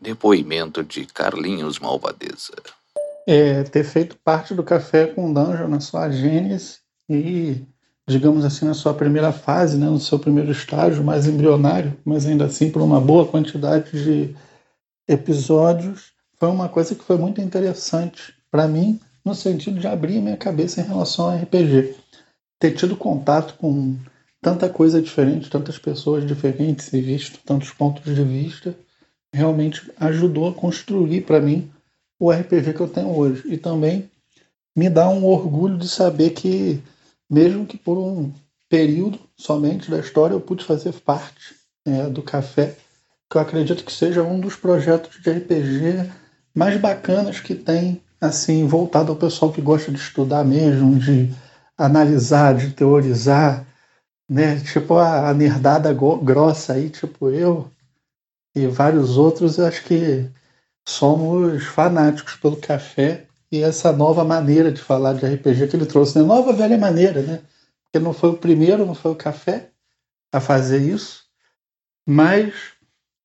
Depoimento de Carlinhos Malvadeza. É, ter feito parte do Café com Dungeon na sua gênese e, digamos assim, na sua primeira fase, né, no seu primeiro estágio mais embrionário, mas ainda assim por uma boa quantidade de episódios, foi uma coisa que foi muito interessante para mim, no sentido de abrir minha cabeça em relação ao RPG. Ter tido contato com tanta coisa diferente, tantas pessoas diferentes e visto tantos pontos de vista, realmente ajudou a construir para mim o RPG que eu tenho hoje. E também me dá um orgulho de saber que, mesmo que por um período somente da história, eu pude fazer parte é, do café, que eu acredito que seja um dos projetos de RPG mais bacanas que tem, assim, voltado ao pessoal que gosta de estudar mesmo, de analisar, de teorizar, né? Tipo a, a nerdada grossa aí, tipo eu e vários outros, eu acho que somos fanáticos pelo café e essa nova maneira de falar de RPG que ele trouxe, né? Nova velha maneira, né? Porque não foi o primeiro, não foi o café a fazer isso, mas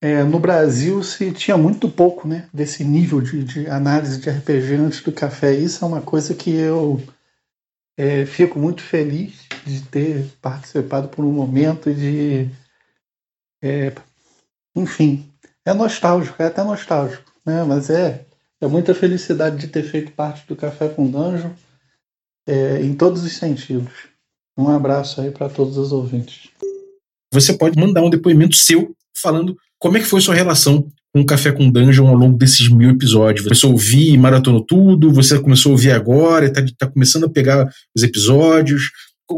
é, no Brasil se tinha muito pouco, né? Desse nível de, de análise de RPG antes do café. Isso é uma coisa que eu é, fico muito feliz de ter participado por um momento e de. É, enfim, é nostálgico, é até nostálgico, né? mas é, é muita felicidade de ter feito parte do Café com Danjo é, em todos os sentidos. Um abraço aí para todos os ouvintes. Você pode mandar um depoimento seu falando como é que foi sua relação com o Café com Dungeon ao longo desses mil episódios? Você ouvir e maratonou tudo? Você começou a ouvir agora? Está tá começando a pegar os episódios?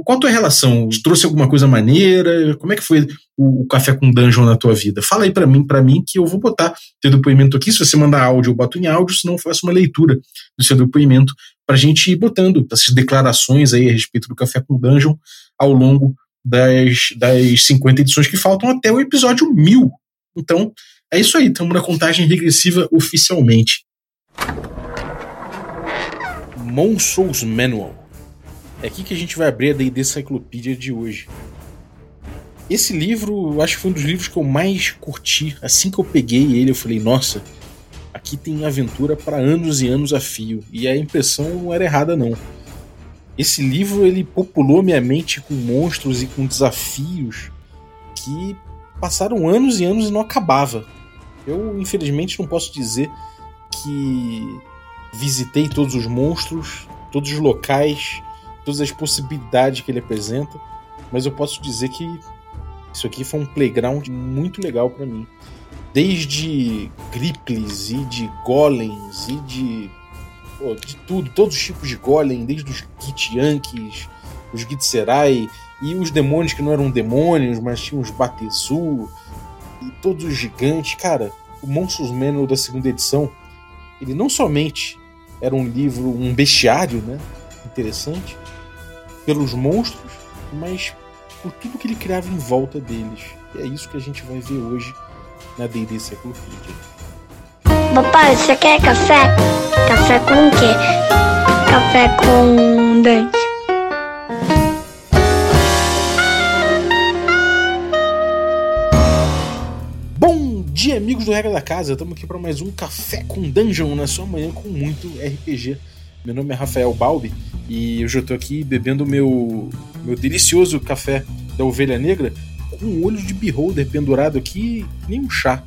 Qual a tua relação? Trouxe alguma coisa maneira? Como é que foi o, Café com Dungeon na tua vida? Fala aí para mim, para mim, que eu vou botar teu depoimento aqui. Se você mandar áudio, eu boto em áudio, senão eu faço uma leitura do seu depoimento pra gente ir botando essas declarações aí a respeito do Café com Dungeon ao longo das, das 50 edições que faltam até o episódio 1000. Então, é isso aí, estamos na contagem regressiva oficialmente. Monsters Manual é aqui que a gente vai abrir a D&D Cyclopedia de hoje. Esse livro, eu acho que foi um dos livros que eu mais curti. Assim que eu peguei ele, eu falei, nossa, aqui tem aventura para anos e anos a fio. E a impressão não era errada, não. Esse livro, ele populou minha mente com monstros e com desafios que passaram anos e anos e não acabava. Eu, infelizmente, não posso dizer que visitei todos os monstros, todos os locais, todas as possibilidades que ele apresenta, mas eu posso dizer que isso aqui foi um playground muito legal para mim. Desde Griplis e de Golems e de. Pô, de tudo, todos os tipos de Golem, desde os Githyanks, os Githzerai e os demônios que não eram demônios, mas tinham os Batezu e todos os gigantes. Cara, o Monstros Manual da segunda edição, ele não somente era um livro, um bestiário, né? Interessante, pelos monstros, mas por tudo que ele criava em volta deles. E é isso que a gente vai ver hoje na D&D Cyclopedia. Papai, você quer café? Café com o quê? Café com dente. Bom dia, amigos do Regra da Casa. Estamos aqui para mais um Café com Dungeon na sua manhã com muito RPG. Meu nome é Rafael Balbi e hoje eu estou aqui bebendo meu, meu delicioso café da Ovelha Negra com um olho de beholder pendurado aqui, nem um chá.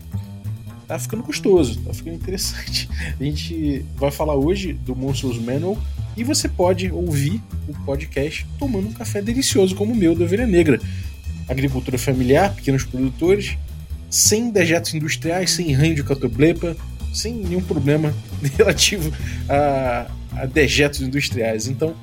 Tá ficando gostoso, tá ficando interessante. A gente vai falar hoje do Monsters Manual e você pode ouvir o podcast tomando um café delicioso como o meu da Ovelha Negra. Agricultura familiar, pequenos produtores, sem dejetos industriais, sem ranho de catoblepa, sem nenhum problema relativo a, a dejetos industriais. Então,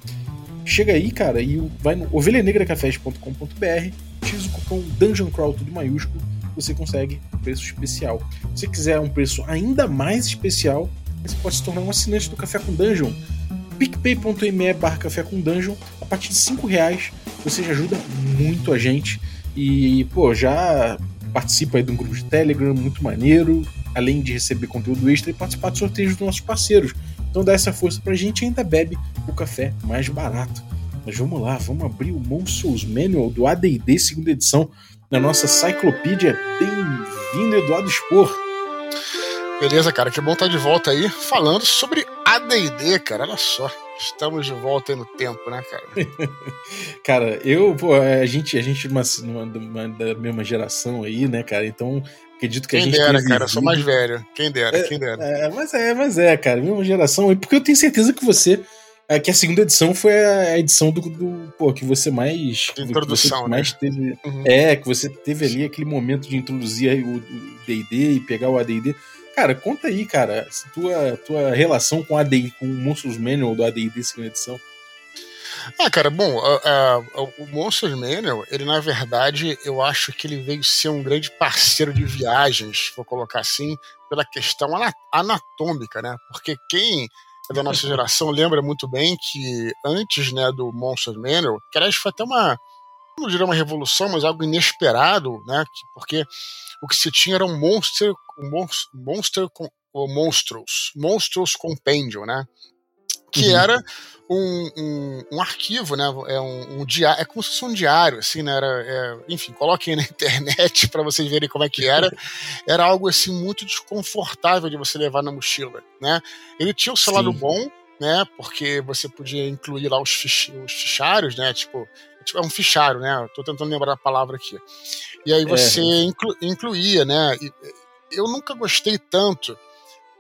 chega aí, cara, e vai no ovelhanegracafés.com.br, utiliza o cupom Dungeon Crawl tudo maiúsculo, você consegue um preço especial. Se você quiser um preço ainda mais especial, você pode se tornar um assinante do Café com Dungeon. picpay.me barra Café com Dungeon, a partir de 5 reais você já ajuda muito a gente e, pô, já participa aí de um grupo de Telegram muito maneiro, além de receber conteúdo extra e participar de sorteios dos nossos parceiros. Então dá essa força pra gente e ainda bebe o café mais barato. Mas vamos lá, vamos abrir o Monsters Manual do AD&D segunda edição na nossa Cyclopedia. Bem-vindo, Eduardo Spor. Beleza, cara, que bom estar de volta aí falando sobre AD&D, cara. Olha só, estamos de volta aí no tempo, né, cara? cara, eu, pô, a gente, a gente numa, numa, da mesma geração aí, né, cara? Então, acredito que quem a gente dera, cara, eu sou mais velho. Quem dera, é, quem dera. É, mas é, mas é, cara, mesma geração. Porque eu tenho certeza que você é que a segunda edição foi a edição do, do pô, que você mais de introdução, que né? mais teve, uhum. é que você teve ali aquele momento de introduzir o D&D e pegar o AD&D. Cara, conta aí, cara, tua tua relação com AD com o Monsters Manual do AD&D segunda edição. Ah, cara, bom, o Monsters Manual, ele na verdade, eu acho que ele veio ser um grande parceiro de viagens, vou colocar assim, pela questão anatômica, né? Porque quem é da nossa geração lembra muito bem que antes né, do Monster Manual, que aliás foi até uma, não diria uma revolução, mas algo inesperado, né? Porque o que se tinha era um Monster, um monster, monster ou Monstros, Monstros Compendium, né? Que uhum. era um, um, um, arquivo, né? É um, um, diário, é como se fosse um diário, assim, né? Era, é, enfim, coloquem na internet para vocês verem como é que era. Era algo assim muito desconfortável de você levar na mochila, né? Ele tinha o seu Sim. lado bom, né? Porque você podia incluir lá os, fich, os fichários, né? Tipo, tipo, é um fichário, né? Tô tentando lembrar a palavra aqui. E aí você é. inclu, incluía, né? E, eu nunca gostei tanto,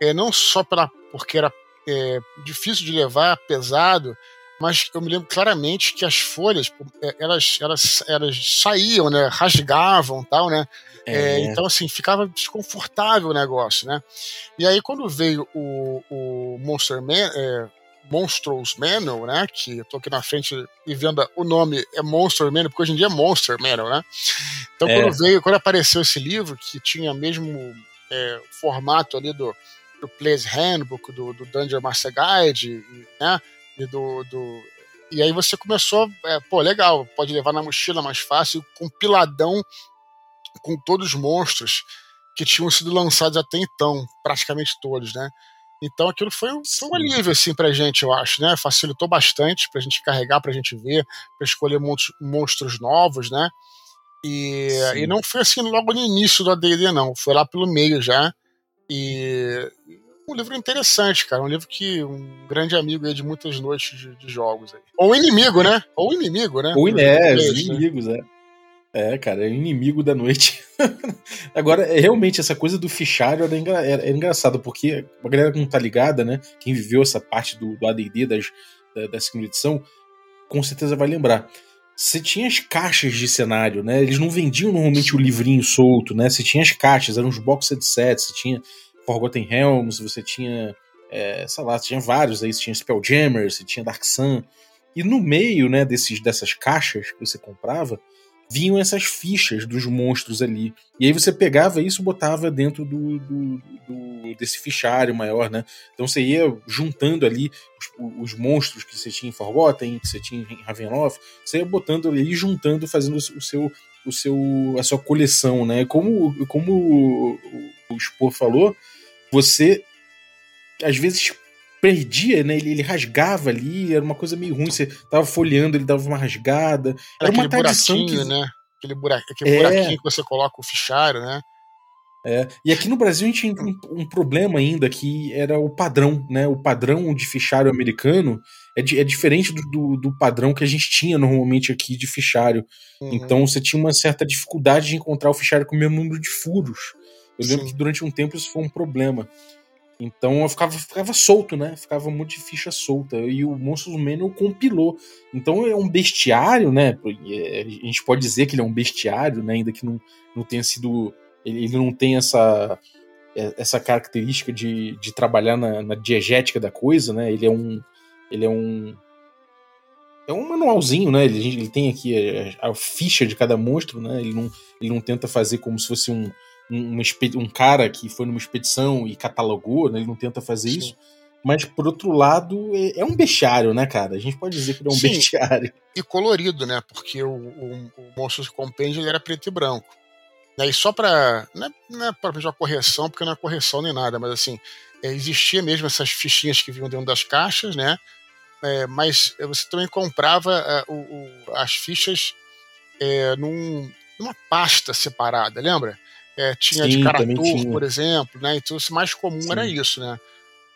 é, não só pela, porque era é, difícil de levar, pesado, mas eu me lembro claramente que as folhas é, elas, elas, elas saíam, né, rasgavam tal, né? É. É, então, assim, ficava desconfortável o negócio, né? E aí, quando veio o, o Monster Man, é, Monstros Manual, né? Que eu tô aqui na frente e vendo o nome é Monster Manual, porque hoje em dia é Monster Manual, né? Então, quando é. veio, quando apareceu esse livro, que tinha mesmo é, formato ali do, do Player's Handbook, do, do Dungeon Master Guide, né? E do, do e aí você começou, é, pô, legal, pode levar na mochila mais fácil, compiladão com todos os monstros que tinham sido lançados até então, praticamente todos, né? Então aquilo foi um, foi um alívio assim pra gente, eu acho, né? Facilitou bastante pra gente carregar, pra gente ver, pra escolher monstros novos, né? E, e não foi assim logo no início do AD&D não, foi lá pelo meio já. E um livro interessante, cara. Um livro que um grande amigo aí de muitas noites de, de jogos aí. Ou inimigo, né? Ou inimigo, né? Ou é, os inimigos, né? é. É, cara, é inimigo da noite. Agora, é, realmente, essa coisa do fichário era, engra, era, era, engraçado, porque a galera que não tá ligada, né? Quem viveu essa parte do, do ADD das, da, da segunda edição, com certeza vai lembrar você tinha as caixas de cenário, né? Eles não vendiam normalmente o livrinho solto, né? Você tinha as caixas, eram os boxed sets, você tinha Forgotten Realms, você tinha, é, sei lá, você tinha vários aí, você tinha Spelljammer, você tinha Dark Sun. E no meio, né, desses, dessas caixas que você comprava, vinham essas fichas dos monstros ali. E aí você pegava isso e botava dentro do, do, do, desse fichário maior, né? Então você ia juntando ali os, os, monstros que você tinha em Forgotten, que você tinha em Ravenloft, você ia botando ali, juntando, fazendo o seu, o seu, a sua coleção, né? Como, como o, o Spor falou, você às vezes perdia, né? Ele, ele, rasgava ali, era uma coisa meio ruim. Você tava folheando, ele dava uma rasgada. Era, era uma tradição que... né? Aquele, buraco, aquele é... buraquinho que você coloca o fichário, né? É. E aqui no Brasil a gente tinha um, um, problema ainda que era o padrão, né? O padrão de fichário americano é, de, é diferente do, do, do, padrão que a gente tinha normalmente aqui de fichário. Uhum. Então você tinha uma certa dificuldade de encontrar o fichário com o mesmo número de furos. Eu Sim. lembro que durante um tempo isso foi um problema. Então eu ficava, ficava solto, né? Ficava muito de ficha solta. E o Monstros Manual compilou. Então é um bestiário, né? É, a gente pode dizer que ele é um bestiário, né? Ainda que não, não tenha sido. Ele, ele não tem essa, é, essa característica de, de trabalhar na, na diegética da coisa, né? Ele é um. Ele é um. É um manualzinho, né? Ele, ele tem aqui a, a ficha de cada monstro, né? Ele não, ele não tenta fazer como se fosse um um, um cara que foi numa expedição e catalogou, né? Ele não tenta fazer Sim. isso. Mas, por outro lado, é, é, um bestiário, né, cara? A gente pode dizer que ele é um Sim. bestiário. E colorido, né? Porque o, o, o Monstros Compêndio era preto e branco. E só para Não é, não é para uma correção, porque não é correção nem nada, mas assim, é, existia mesmo essas fichinhas que vinham dentro das caixas, né? É, mas você também comprava é, o, o, as fichas é, num, numa pasta separada, lembra? É, tinha Sim, de Caratur, por exemplo, né? Então, o mais comum Sim. era isso, né?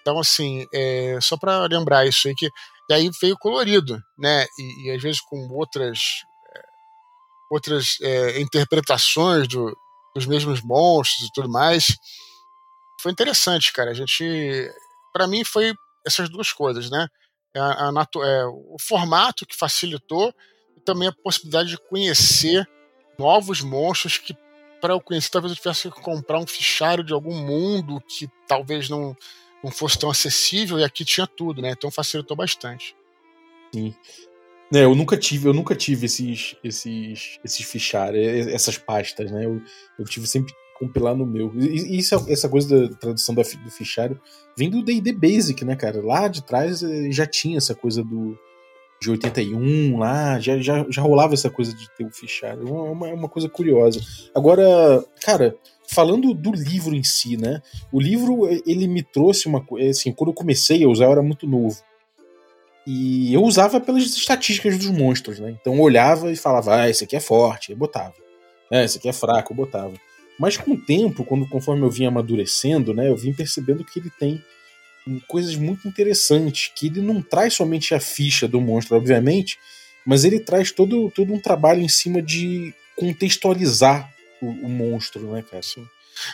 Então, assim, é, só para lembrar isso aí que. E aí veio colorido, né? E, e às vezes com outras é, outras é, interpretações do, dos mesmos monstros e tudo mais. Foi interessante, cara. A gente, para mim, foi essas duas coisas, né? A, a natu- é, o formato que facilitou e também a possibilidade de conhecer novos monstros que para eu conhecer talvez eu tivesse que comprar um fichário de algum mundo que talvez não não fosse tão acessível e aqui tinha tudo, né? Então facilitou bastante. Sim. É, eu nunca tive, eu nunca tive esses, esses, esses fichários, e- essas pastas, né? Eu, eu tive sempre compilar no meu. E isso, é- essa coisa da tradução do fichário vem do D&D Basic, né, cara? Lá de trás eh, já tinha essa coisa do de 81 lá, já, já, já rolava essa coisa de ter o fichário. É uma, é uma coisa curiosa. Agora, cara, falando do livro em si, né? O livro, ele me trouxe uma coisa, assim, quando eu comecei a usar, eu era muito novo. E eu usava pelas estatísticas dos monstros, né? Então eu olhava e falava, ah, esse aqui é forte, eu botava. Ah, esse aqui é fraco, eu botava. Mas com o tempo, quando conforme eu vim amadurecendo, né, eu vim percebendo que ele tem coisas muito interessantes, que ele não traz somente a ficha do monstro, obviamente, mas ele traz todo, todo um trabalho em cima de contextualizar o, o monstro, né, cara? Assim.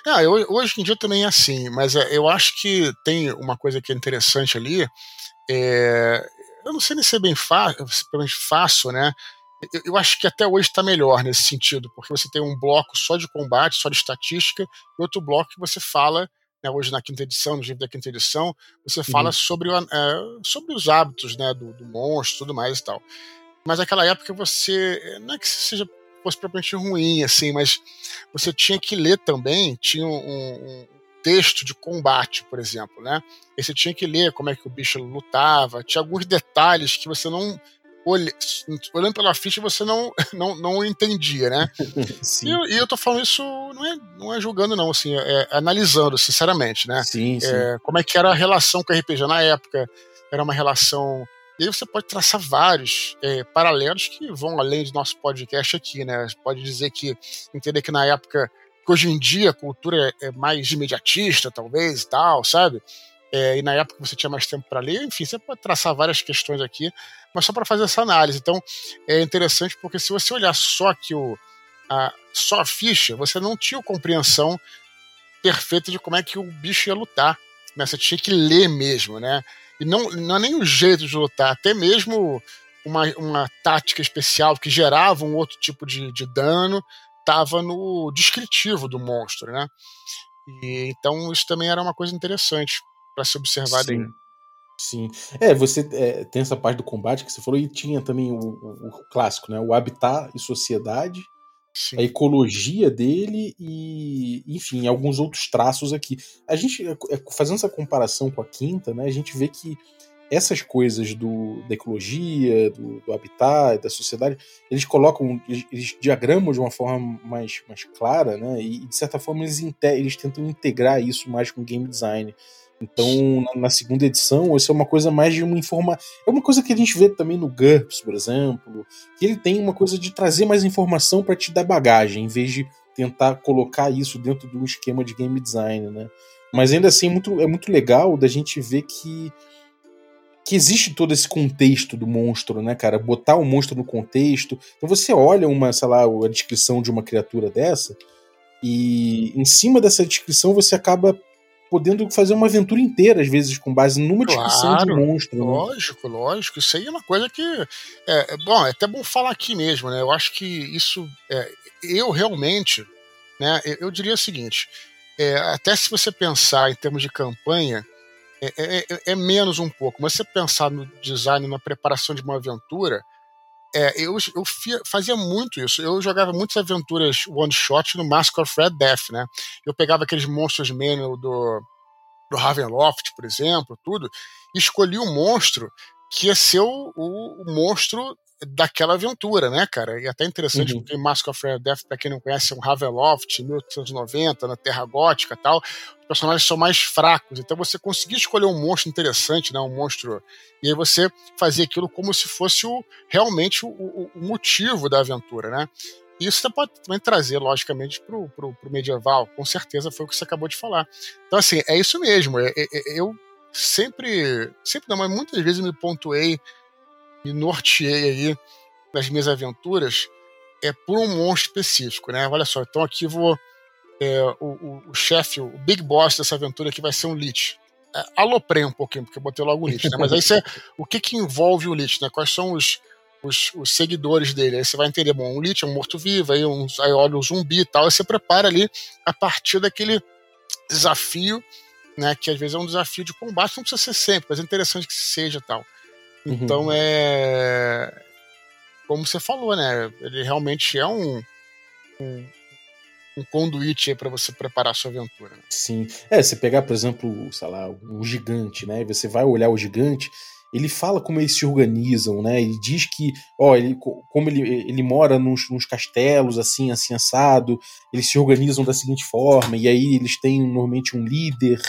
Ah, eu, hoje em dia também é assim, mas é, eu acho que tem uma coisa que é interessante ali. é, eu não sei nem se é bem fácil, fácil, né? Eu, eu acho que até hoje está melhor nesse sentido, porque você tem um bloco só de combate, só de estatística, e outro bloco que você fala, né, hoje na quinta edição, no livro da quinta edição, você fala sobre, o, é, sobre os hábitos né, do, do monstro tudo mais e tal. Mas naquela época você. Não é que seja fosse propriamente ruim, assim, mas você tinha que ler também, tinha um, um texto de combate, por exemplo, né? E você tinha que ler como é que o bicho lutava, tinha alguns detalhes que você não olhando pela ficha você não não, não entendia, né? Sim. E, eu- e eu tô falando isso não é, não é julgando não, assim, é, é analisando, sinceramente, né? Sim, sim. É, como é que era a relação com o RPG na época. Era uma relação. E aí você pode traçar vários é, paralelos que vão além do nosso podcast aqui, né? Você pode dizer que, entender que na época, que hoje em dia a cultura é, é mais imediatista, talvez, e tal, sabe? É, e na época você tinha mais tempo para ler, enfim, você pode traçar várias questões aqui, mas só para fazer essa análise. Então, é interessante porque se você olhar só que o, a, só a ficha, você não tinha compreensão perfeita de como é que o bicho ia lutar. Né? Você tinha que ler mesmo, né? E não, não é nem o jeito de lutar, até mesmo uma, uma tática especial que gerava um outro tipo de, de dano estava no descritivo do monstro, né? E, então isso também era uma coisa interessante para se observar. Sim. Sim. É, você é, tem essa parte do combate que você falou, e tinha também o, o- o clássico, né? O habitat e sociedade, Sim. a ecologia dele e, enfim, alguns outros traços aqui. A gente, é, fazendo essa comparação com a quinta, né? A gente vê que essas coisas do, da ecologia, do, do habitat, da sociedade, eles colocam, eles, eles diagramam de uma forma mais, mais clara, né? E de certa forma eles, eles tentam integrar isso mais com game design. Então, na, segunda edição, isso é uma coisa mais de uma informa. É uma coisa que a gente vê também no GURPS, por exemplo, que ele tem uma coisa de trazer mais informação para te dar bagagem, em vez de tentar colocar isso dentro de um esquema de game design, né? Mas ainda assim é muito, é muito legal da gente ver que que existe todo esse contexto do monstro, né, cara? Botar o monstro no contexto. Então você olha uma, sei lá, a descrição de uma criatura dessa e em cima dessa descrição você acaba podendo fazer uma aventura inteira, às vezes, com base numa de Claro, um monstro. né? Lógico, lógico. Isso aí é uma coisa que. É, é bom, é até bom falar aqui mesmo, né? Eu acho que isso. é, eu realmente. Né, eu, eu diria o seguinte: é, até se você pensar em termos de campanha, é, é- é- é menos um pouco. Mas se você pensar no design, na preparação de uma aventura. É, eu eu fi- fazia muito isso. Eu jogava muitas aventuras one-shot no Mask of Red Death, né? Eu pegava aqueles monstros manual do, do Ravenloft, por exemplo, tudo, e escolhi um monstro que ia ser o, o- o monstro daquela aventura, né, cara? E até interessante, Uhum. porque Mask of Red Death, pra quem não conhece, é um Ravenloft, 1890, na Terra Gótica e tal. Os personagens são mais fracos, então você conseguia escolher um monstro interessante, né, um monstro... E aí você fazia aquilo como se fosse o, realmente o, o- o motivo da aventura, né? isso você pode também trazer, logicamente, para o medieval. Com certeza foi o que você acabou de falar. Então, assim, é isso mesmo. É, é, é, eu sempre, sempre não, mas muitas vezes me pontuei e norteei aí nas minhas aventuras é por um monstro específico, né? Olha só, então aqui vou. É, o, o, o chefe, o big boss dessa aventura aqui vai ser um Lich. É, aloprei um pouquinho, porque eu botei logo o Lich, né? Mas aí você. o que, que envolve o Lich, né? Quais são os, os, os, seguidores dele. Aí você vai entender, bom, um Lich é um morto-vivo, aí, um, aí olha o zumbi e tal, aí você prepara ali a partir daquele desafio, né? Que às vezes é um desafio de combate, não precisa ser sempre, mas é interessante que seja tal. Então uhum. é. Como você falou, né? Ele realmente é um, um um conduíte para você preparar a sua aventura. Né? Sim. É, você pegar, por exemplo, sei lá, um gigante, né? Você vai olhar o gigante, ele fala como eles se organizam, né? Ele diz que, ó, ele, como ele, ele mora nos, nos castelos, assim, assim, assado, eles se organizam da seguinte forma, e aí eles têm normalmente um líder,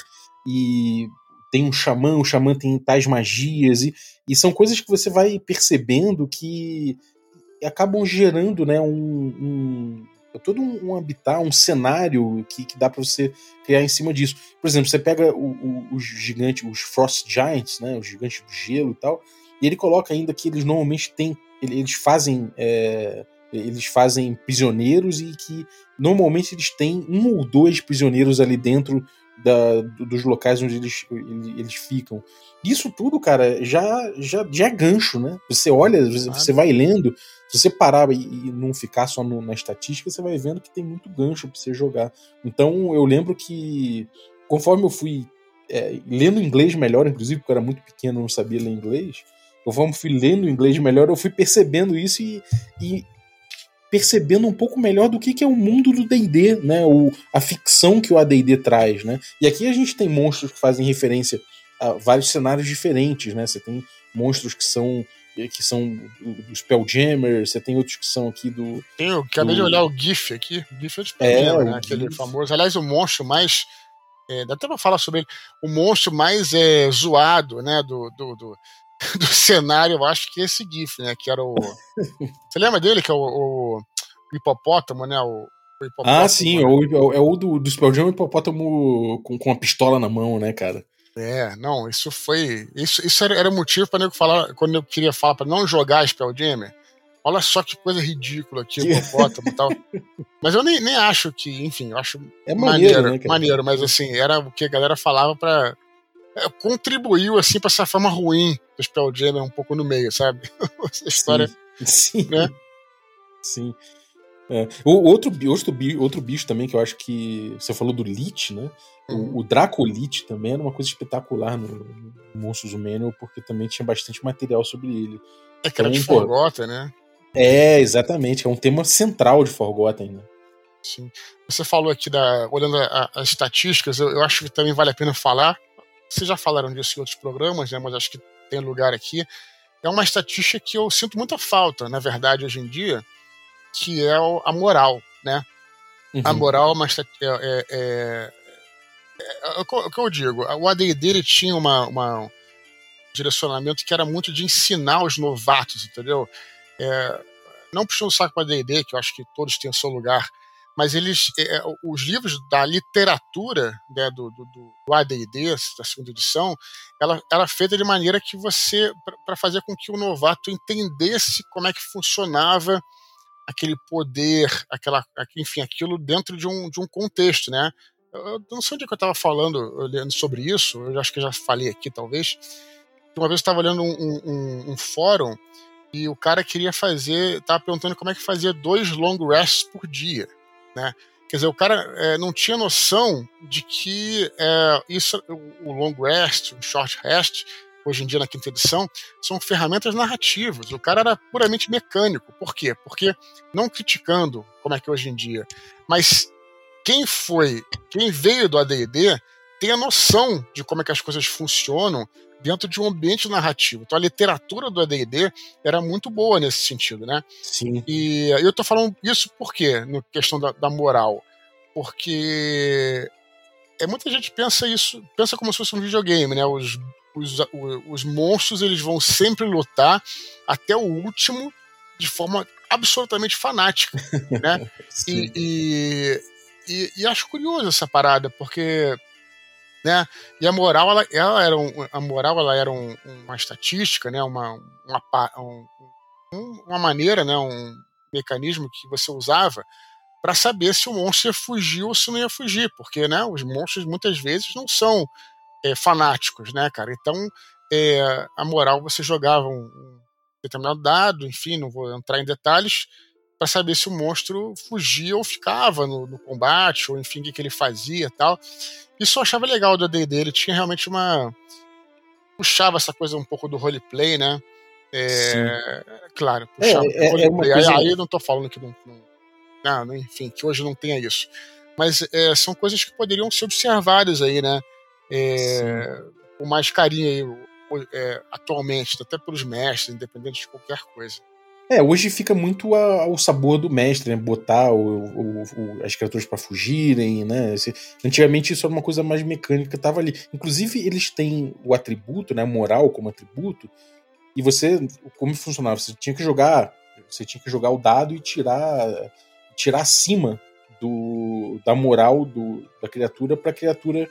e tem um xamã, o xamã tem tais magias, e, e são coisas que você vai percebendo que acabam gerando, né, um, um todo um, habitat, um cenário que, que dá para você criar em cima disso. Por exemplo, você pega os gigantes, os Frost Giants, né, os gigantes do gelo e tal, e ele coloca ainda que eles normalmente têm, eles fazem é, eles fazem prisioneiros e que normalmente eles têm um ou dois prisioneiros ali dentro da, dos locais onde eles, eles ficam. Isso tudo, cara, já, já, já é gancho, né? Você olha, você vai lendo, se você parar e, e não ficar só no, na estatística, você vai vendo que tem muito gancho para você jogar. Então eu lembro que conforme eu fui é, lendo inglês melhor, inclusive porque eu era muito pequeno não sabia ler inglês, conforme eu fui lendo inglês melhor, eu fui percebendo isso e, e percebendo um pouco melhor do que, que é o mundo do D&D, né? O, a ficção que o AD&D traz, né? E aqui a gente tem monstros que fazem referência a vários cenários diferentes, né? Você tem monstros que são que são dos Spelljammer, você tem outros que são aqui do. Tem, eu acabei do... de olhar o GIF aqui. O GIF é de Spelljammer, é, né? Aquele GIF. famoso. Aliás, o monstro mais. É, dá até pra falar sobre ele. O monstro mais é, zoado, né? Do, do, do, do cenário, eu acho que é esse GIF, né? Que era o. Você lembra dele? Que é o, o, o hipopótamo, né? O, o hipopótamo, ah, sim, né? é o, é o do, do Spelljammer hipopótamo com, com a pistola na mão, né, cara? É, não, isso foi. Isso, isso era, era motivo para eu falar, quando eu queria falar para não jogar Spelljammer. Olha só que coisa ridícula aqui, o hipopótamo e tal. Mas eu nem, nem acho que, enfim, eu acho é maneiro, maneiro, né, maneiro, mas assim, era o que a galera falava para contribuiu assim para essa fama ruim do Spelljammer um pouco no meio, sabe? essa história, sim, sim. né? Sim. É. O outro, outro, outro bicho também que eu acho que você falou do Lich, né? Uhum. O, o Dracolit também era uma coisa espetacular no, no Monstros Manual, porque também tinha bastante material sobre ele. É que era de Forgotten, né? É, exatamente. É um tema central de Forgotten, né? Sim. Você falou aqui da. Olhando a, as estatísticas, eu, eu, acho que também vale a pena falar. Vocês já falaram disso em outros programas, né? Mas acho que tem lugar aqui. É uma estatística que eu sinto muita falta, na verdade, hoje em dia, que é a moral, né? Uhum. A moral é uma é, é, é, é, o que eu digo, o AD&D ele tinha uma, uma, um direcionamento que era muito de ensinar os novatos, entendeu? É, não puxando o saco para AD&D, que eu acho que todos têm o seu lugar, mas eles, é, os livros da literatura né, do, do, do AD&D, da segunda edição, ela, ela é feita de maneira que você, para fazer com que o novato entendesse como é que funcionava aquele poder, aquela, enfim, aquilo dentro de um, de um contexto, né? Eu não sei onde é que eu estava falando, lendo sobre isso, eu acho que já falei aqui, talvez. Uma vez eu estava lendo um, um, um, fórum e o cara queria fazer, estava perguntando como é que fazia dois long rests por dia, né? Quer dizer, o cara é, não tinha noção de que é, isso, o long rest, o short rest, hoje em dia na quinta edição, são ferramentas narrativas. O cara era puramente mecânico. Por quê? Porque, não criticando como é que é hoje em dia, mas quem foi, quem veio do AD&D tem a noção de como é que as coisas funcionam dentro de um ambiente narrativo. Então a literatura do AD&D era muito boa nesse sentido, né? Sim. E eu tô falando isso por quê? Na questão da, da moral. Porque é, muita gente pensa isso, pensa como se fosse um videogame, né? Os os, os monstros eles vão sempre lutar até o último de forma absolutamente fanática, né? e, e, e, e, acho curioso essa parada, porque né? E a moral, ela, ela era um, a moral, ela era um, uma estatística, né? Uma, uma, um, uma maneira, né? Um mecanismo que você usava para saber se o monstro ia fugir ou se não ia fugir, porque, né? Os monstros muitas vezes não são é, fanáticos, né, cara? Então, é, a moral você jogava um, um determinado dado, enfim, não vou entrar em detalhes, para saber se o monstro fugia ou ficava no, no combate, ou enfim, o que, que ele fazia tal. Isso eu achava legal do AD dele, tinha realmente uma. puxava essa coisa um pouco do roleplay, né? É, claro, é, puxava é, é, roleplay. É coisa... aí, aí, eu não tô falando que não, não, não, enfim, que hoje não tenha isso. Mas é, são coisas que poderiam ser observadas aí, né? É, com mais carinho aí, atualmente, até pelos mestres, independente de qualquer coisa. É, hoje fica muito ao sabor do mestre, né? Botar o, o, o, as criaturas para fugirem, né? Antigamente isso era uma coisa mais mecânica, tava ali. Inclusive, eles têm o atributo, né? Moral como atributo. E você. Como funcionava? Você tinha que jogar. Você tinha que jogar o dado e tirar. tirar acima do, da moral do, da criatura para a criatura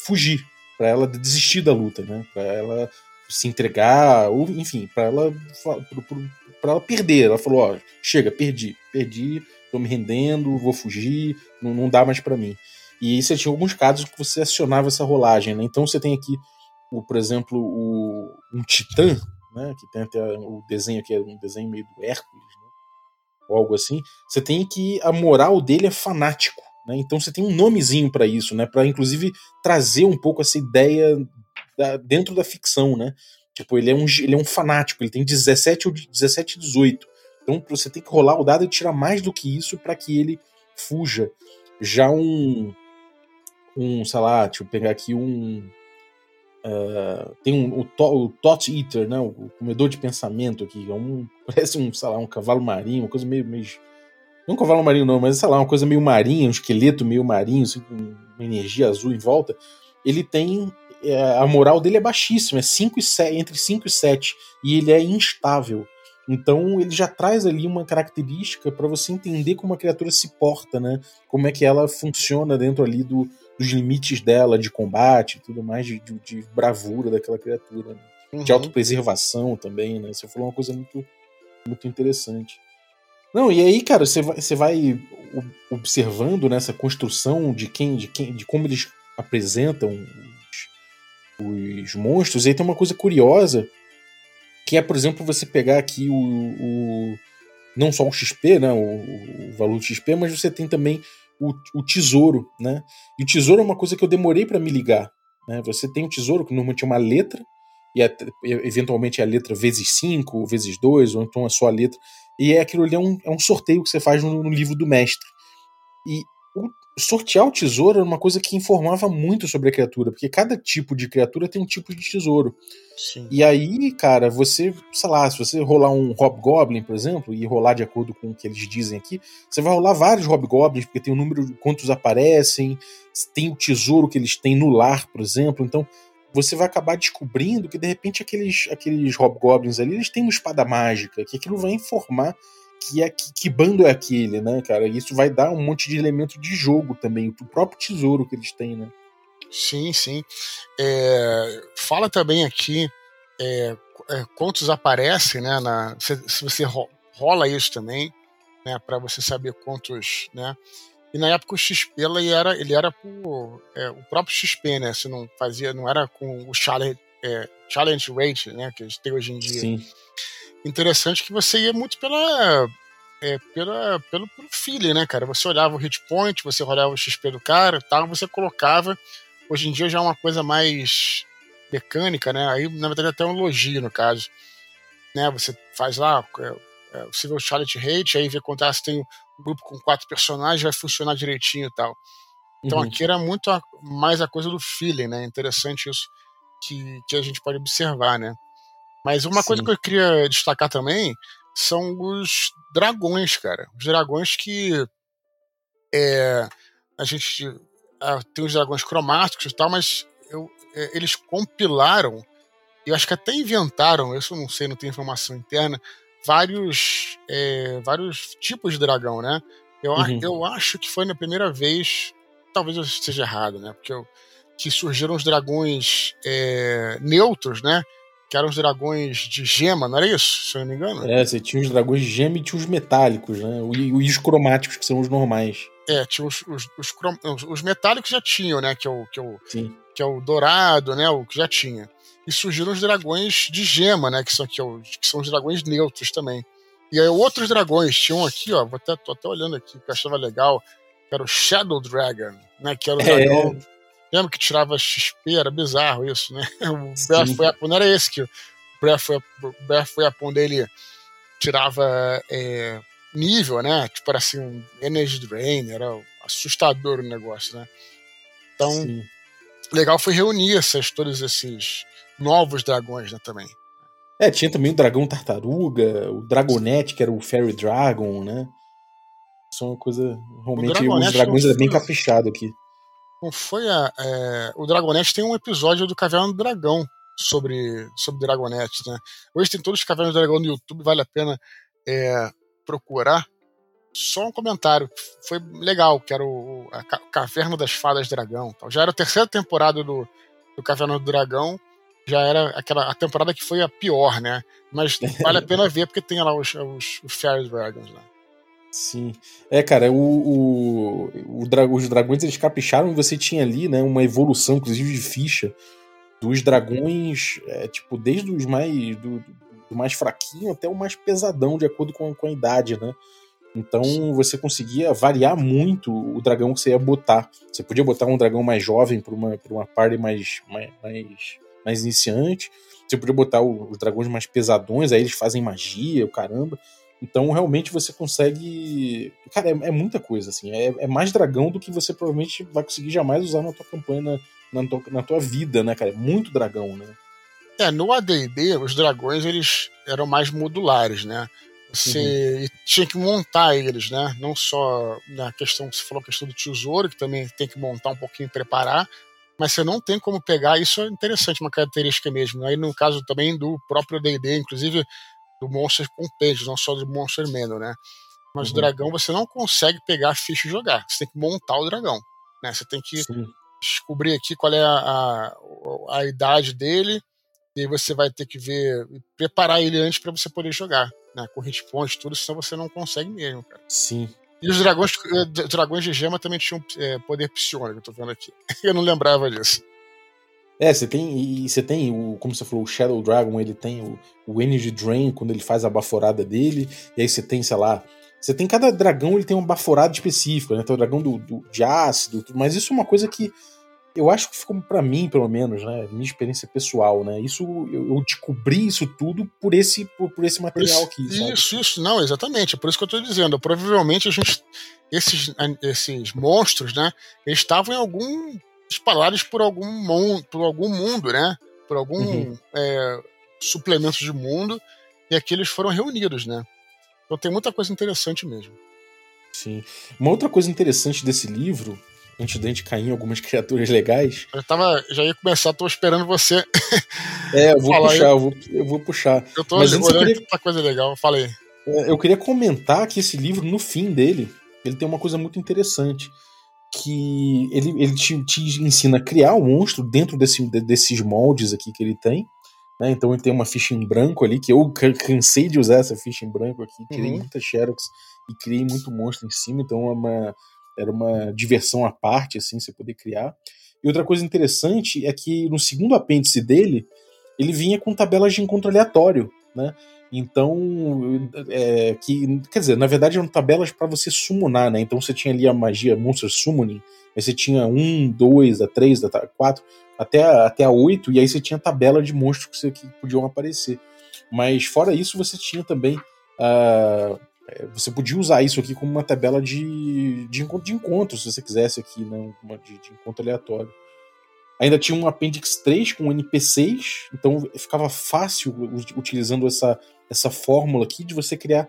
fugir. para ela desistir da luta, né? Pra ela se entregar, ou enfim, para ela para ela perder. Ela falou: ó, chega, perdi, perdi, tô me rendendo, vou fugir, não, não dá mais para mim. E aí você tinha alguns casos que você acionava essa rolagem, né? Então você tem aqui, o, por exemplo, o, um titã, né? Que tem até o desenho aqui, é um desenho meio do Hércules, né? Ou algo assim. Você tem que a moral dele é fanático. Né? Então você tem um nomezinho para isso, né? Para inclusive trazer um pouco essa ideia da, dentro da ficção, né? Tipo, ele é um, ele é um fanático, ele tem 17 ou 17 18. Então você tem que rolar o dado e tirar mais do que isso para que ele fuja. Já um. Um, sei lá, deixa eu pegar aqui um. Uh, tem um, o, to, o Eater, né? O, comedor de pensamento aqui. É um, parece um, sei lá, um cavalo marinho, uma coisa meio. meio não um cavalo marinho, não, mas sei lá, uma coisa meio marinha, um esqueleto meio marinho, assim, com uma energia azul em volta. Ele tem a moral dele é baixíssima, é 5 e 7, entre 5 e 7, e ele é instável. Então ele já traz ali uma característica para você entender como a criatura se porta, né? Como é que ela funciona dentro ali do, dos limites dela de combate e tudo mais, de, de, de, bravura daquela criatura. Né? Uhum. De autopreservação também, né? Você falou uma coisa muito, muito interessante. Não, e aí, cara, você vai, você vai observando nessa construção de quem, de quem, de como eles apresentam os monstros, aí tem uma coisa curiosa, que é, por exemplo, você pegar aqui o, o não só o XP, né, o, o, valor do XP, mas você tem também o, o tesouro, né? E o tesouro é uma coisa que eu demorei para me ligar, né? Você tem um tesouro que normalmente é uma letra e é, eventualmente é a letra vezes 5, vezes 2, ou então é só a letra. E é aquilo ali é um, é um sorteio que você faz no, no livro do mestre. E o sortear o tesouro era uma coisa que informava muito sobre a criatura, porque cada tipo de criatura tem um tipo de tesouro. Sim. E aí, cara, você, sei lá, se você rolar um Hobgoblin, por exemplo, e rolar de acordo com o que eles dizem aqui, você vai rolar vários Hobgoblins, porque tem o número de quantos aparecem, tem o tesouro que eles têm no lar, por exemplo. Então, você vai acabar descobrindo que de repente aqueles, aqueles Hobgoblins ali, eles têm uma espada mágica, que aquilo vai informar que, é, que, que, bando é aquele, né, cara? Isso vai dar um monte de elemento de jogo também, o próprio tesouro que eles têm, né? Sim, sim. É, fala também aqui é, é, quantos aparecem, né? Na, se, se, você rola isso também, né? Para você saber quantos, né? E na época o XP ele era, ele era é, o próprio XP, né? Você não fazia, não era com o challenge, é, challenge rate, né? Que a gente tem hoje em dia. Sim interessante que você ia muito pela, é, pela, pelo, pelo feeling, né, cara? Você olhava o hit point, você olhava o XP do cara tal, você colocava. Hoje em dia já é uma coisa mais mecânica, né? Aí, na verdade, até um elogio, no caso. Né? Você faz lá, é, é, você vê o challenge rate, aí vê quanto se tem um grupo com quatro personagens, vai funcionar direitinho e tal. Então uhum. aqui era muito a, mais a coisa do feeling, né? Interessante isso que, que a gente pode observar, né? Mas uma Sim. coisa que eu queria destacar também são os dragões, cara. Os dragões que é, a gente tem os dragões cromáticos e tal, mas eu, é, eles compilaram, eu acho que até inventaram, isso eu não sei, não tenho informação interna, vários, é, vários tipos de dragão, né? Eu, Uhum. eu acho que foi na primeira vez, talvez eu esteja errado, né? Porque eu, que surgiram os dragões é, neutros, né? Que eram os dragões de gema, não era isso? Se eu não me engano. É, você tinha os dragões de gema e tinha os metálicos, né? E os cromáticos, que são os normais. É, tinha os, os, os, crom- os- os metálicos já tinham, né? Que é, o, que, é o, Sim. que é o dourado, né? O que já tinha. E surgiram os dragões de gema, né? Que são, que, é o- que são os dragões neutros também. E aí outros dragões, tinham aqui, ó, vou até, tô até olhando aqui, que eu achava legal, que era o Shadow Dragon, né? Que era o É. Lembra que tirava XP? Era bizarro isso, né? O. Breath Weapon não era esse que o Breath Breath Weapon dele tirava é, nível, né? Tipo, era assim, um Energy Drain, era assustador o negócio, né? Então, Sim. legal foi reunir essas, todos esses novos dragões, né, também. É, tinha também o dragão tartaruga, o Dragonete, que era o Fairy Dragon, né? Isso é uma coisa. Realmente, os dragões não é bem foi- caprichado aqui. Não foi a. é, o Dragonete tem um episódio do Caverna do Dragão sobre, sobre Dragonete, né? Hoje tem todos os Cavernas do Dragão no YouTube, vale a pena é, procurar. Só um comentário, foi legal, que era o, a Ca- Caverna das Fadas Dragão. Já era a terceira temporada do, do Caverna do Dragão, já era aquela a temporada que foi a pior, né? Mas vale a pena ver porque tem lá os, os, os Fairy Dragons lá. Sim. É, cara, o, o, o dra- os dragões eles capricharam e você tinha ali, né, uma evolução, inclusive de ficha, dos dragões, é, tipo, desde os mais. Do, do mais fraquinho até o mais pesadão, de acordo com, com a idade, né? Então você conseguia variar muito o dragão que você ia botar. Você podia botar um dragão mais jovem para uma, pra uma party mais, mais, mais, mais iniciante. Você podia botar o- os dragões mais pesadões, aí eles fazem magia, o caramba. Então realmente você consegue. Cara, é, é muita coisa, assim. É, é mais dragão do que você provavelmente vai conseguir jamais usar na tua campanha, na, na, tua, na tua vida, né, cara? É muito dragão, né? É, no AD&D, os dragões, eles eram mais modulares, né? Você e tinha que montar eles, né? Não só na questão, você falou a questão do tesouro, que também tem que montar um pouquinho e preparar, mas você não tem como pegar, isso é interessante, uma característica mesmo. Aí no caso também do próprio D&D, inclusive do Monster Companion, não só do Monster Manual, né? Mas o Uhum. dragão você não consegue pegar a ficha e jogar, você tem que montar o dragão, né? Você tem que Sim. descobrir aqui qual é a, a, a idade dele, e aí você vai ter que ver, preparar ele antes para você poder jogar, né? Com hit points, tudo, senão você não consegue mesmo, cara. Sim. E os dragões, eh, dragões de gema também tinham eh, poder psionico, eu tô vendo aqui. Eu não lembrava disso. É, você tem. E você tem o. Como você falou, o Shadow Dragon, ele tem o, o Energy Drain quando ele faz a baforada dele. E aí você tem, sei lá. Você tem cada dragão, ele tem uma baforada específica, né? Tem o dragão do, do- de ácido, tudo. Mas isso é uma coisa que eu acho que ficou pra mim, pelo menos, né? Minha experiência pessoal, né? Isso eu, eu descobri isso tudo por esse, por, por esse material isso, aqui, sabe? isso, isso, não, exatamente. É por isso que eu tô dizendo. Provavelmente a gente, esses, esses monstros, né? Eles estavam em algum. Espalhados por algum, mon, por algum mundo, né? Por algum Uhum. é, suplemento de mundo. E aqui eles foram reunidos, né? Então tem muita coisa interessante mesmo. Sim. Uma outra coisa interessante desse livro, antes da gente cair em algumas criaturas legais, Eu tava, já ia começar, tô esperando você. é, eu vou Fala aí. puxar, eu vou, eu vou puxar. Eu tô Mas antes olhando queria- tanta coisa legal. Falei. É, Eu queria comentar que esse livro, no fim dele, ele tem uma coisa muito interessante. Que ele, ele te, te ensina a criar o monstro dentro desse, de- desses moldes aqui que ele tem. né? Então ele tem uma ficha em branco ali, que eu ca- cansei de usar essa ficha em branco aqui. Criei Uhum. muita Xerox e criei muito monstro em cima. Então é uma, era uma diversão à parte, assim, você poder criar. E outra coisa interessante é que no segundo apêndice dele, ele vinha com tabelas de encontro aleatório, né? Então, é, que, quer dizer, na verdade eram tabelas para você summonar, né? Então você tinha ali a magia Monster Summoning, aí você tinha um, dois, a três, a quatro, até a, até a oito, e aí você tinha tabela de monstros que, você, que podiam aparecer. Mas fora isso, você tinha também. é, você podia usar isso aqui como uma tabela de, de, encontro, de encontro, se você quisesse aqui, né? Uma de, de encontro aleatório. Ainda tinha um Appendix 3 com NPCs, então ficava fácil utilizando essa, essa fórmula aqui de você criar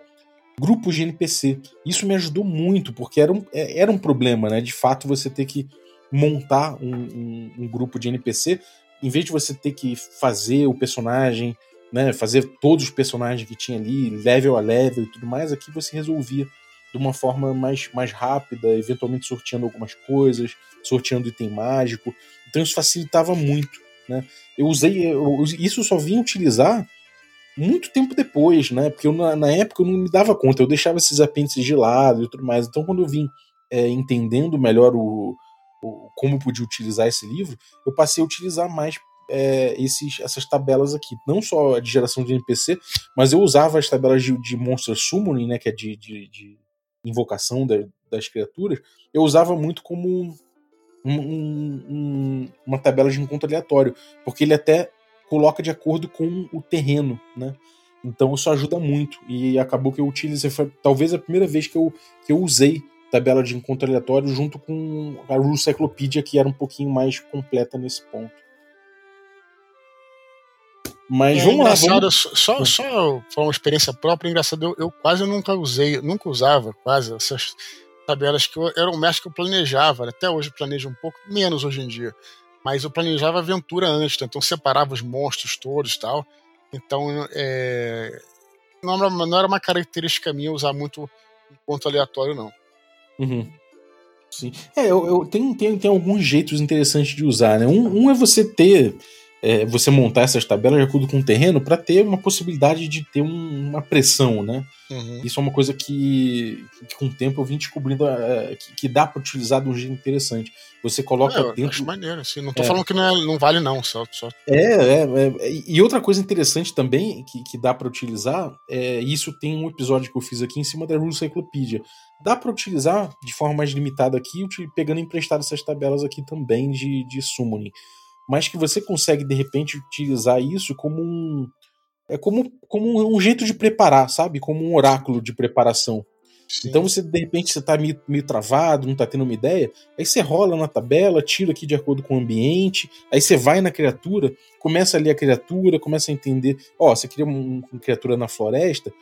grupos de NPC. Isso me ajudou muito, porque era um, é- era um problema, né? De fato, você ter que montar um, um- um grupo de NPC, em vez de você ter que fazer o personagem, né, fazer todos os personagens que tinha ali, level a level e tudo mais, aqui você resolvia de uma forma mais, mais rápida, eventualmente sorteando algumas coisas, sorteando item mágico. Então isso facilitava muito. Né? Eu usei. Eu, isso só vim utilizar muito tempo depois, né? Porque eu, na, na, época eu não me dava conta, eu deixava esses apêndices de lado e tudo mais. Então, quando eu vim é, entendendo melhor o, o, como eu podia utilizar esse livro, eu passei a utilizar mais é, esses, essas tabelas aqui. Não só de geração de NPC, mas eu usava as tabelas de, de Monster Summoning, né? Que é de, de, de invocação da, das criaturas. Eu usava muito como um, um, uma tabela de encontro aleatório, porque ele até coloca de acordo com o terreno, né? Então isso ajuda muito. E acabou que eu utilizei, foi talvez a primeira vez que eu, que eu usei tabela de encontro aleatório junto com a Rule Cyclopedia, que era um pouquinho mais completa nesse ponto. Mas é, vamos lá. Vamos... Só, só foi uma experiência própria, engraçado, eu, eu, quase nunca usei, nunca usava quase essas tabelas que eu, era um mestre que eu planejava, até hoje planejo um pouco menos hoje em dia mas eu planejava aventura antes, né? então separava os monstros todos e tal. Então, é, não, era, não, era, uma característica minha usar muito ponto aleatório, não. Uhum. Sim. É, eu, eu tem alguns jeitos interessantes de usar, né? Um, um é você ter é, você montar essas tabelas de acordo com o terreno para ter uma possibilidade de ter um, uma pressão, né? Uhum. Isso é uma coisa que, que, com o tempo eu vim descobrindo é, que, que, dá para utilizar de um jeito interessante. Você coloca é, dentro. Acho maneiro, assim. Não tô é. falando que não, é, não vale, não. Só, só... É, é, é, E outra coisa interessante também que, que dá para utilizar, é, isso tem um episódio que eu fiz aqui em cima da Rule Cyclopedia. Dá para utilizar de forma mais limitada aqui, pegando emprestado essas tabelas aqui também de, de Summoning mas que você consegue de repente utilizar isso como um é como, como um jeito de preparar, sabe? Como um oráculo de preparação. Sim. Então você de repente você tá meio, meio travado, não tá tendo uma ideia, aí você rola na tabela, tira aqui de acordo com o ambiente, aí você vai na criatura, começa a ler a criatura, começa a entender, ó, você queria uma, uma criatura na floresta,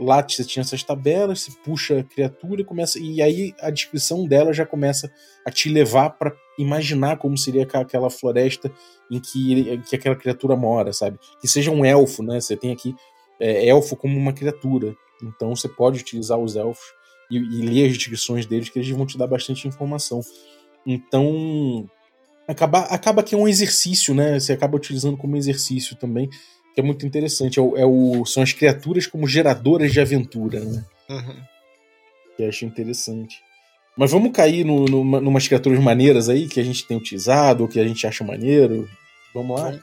lá você tinha essas tabelas, você puxa a criatura e começa e aí a descrição dela já começa a te levar para imaginar como seria aquela floresta em que, que aquela criatura mora, sabe? Que seja um elfo, né? Você tem aqui é, elfo como uma criatura, então você pode utilizar os elfos e, e ler as descrições deles que eles vão te dar bastante informação. Então acaba, acaba que é um exercício, né? Você acaba utilizando como exercício também que é muito interessante. É o, é o, são as criaturas como geradoras de aventura, né? Uhum. Que eu acho interessante. Mas vamos cair no, no, numas criaturas maneiras aí que a gente tem utilizado, ou que a gente acha maneiro. Vamos lá?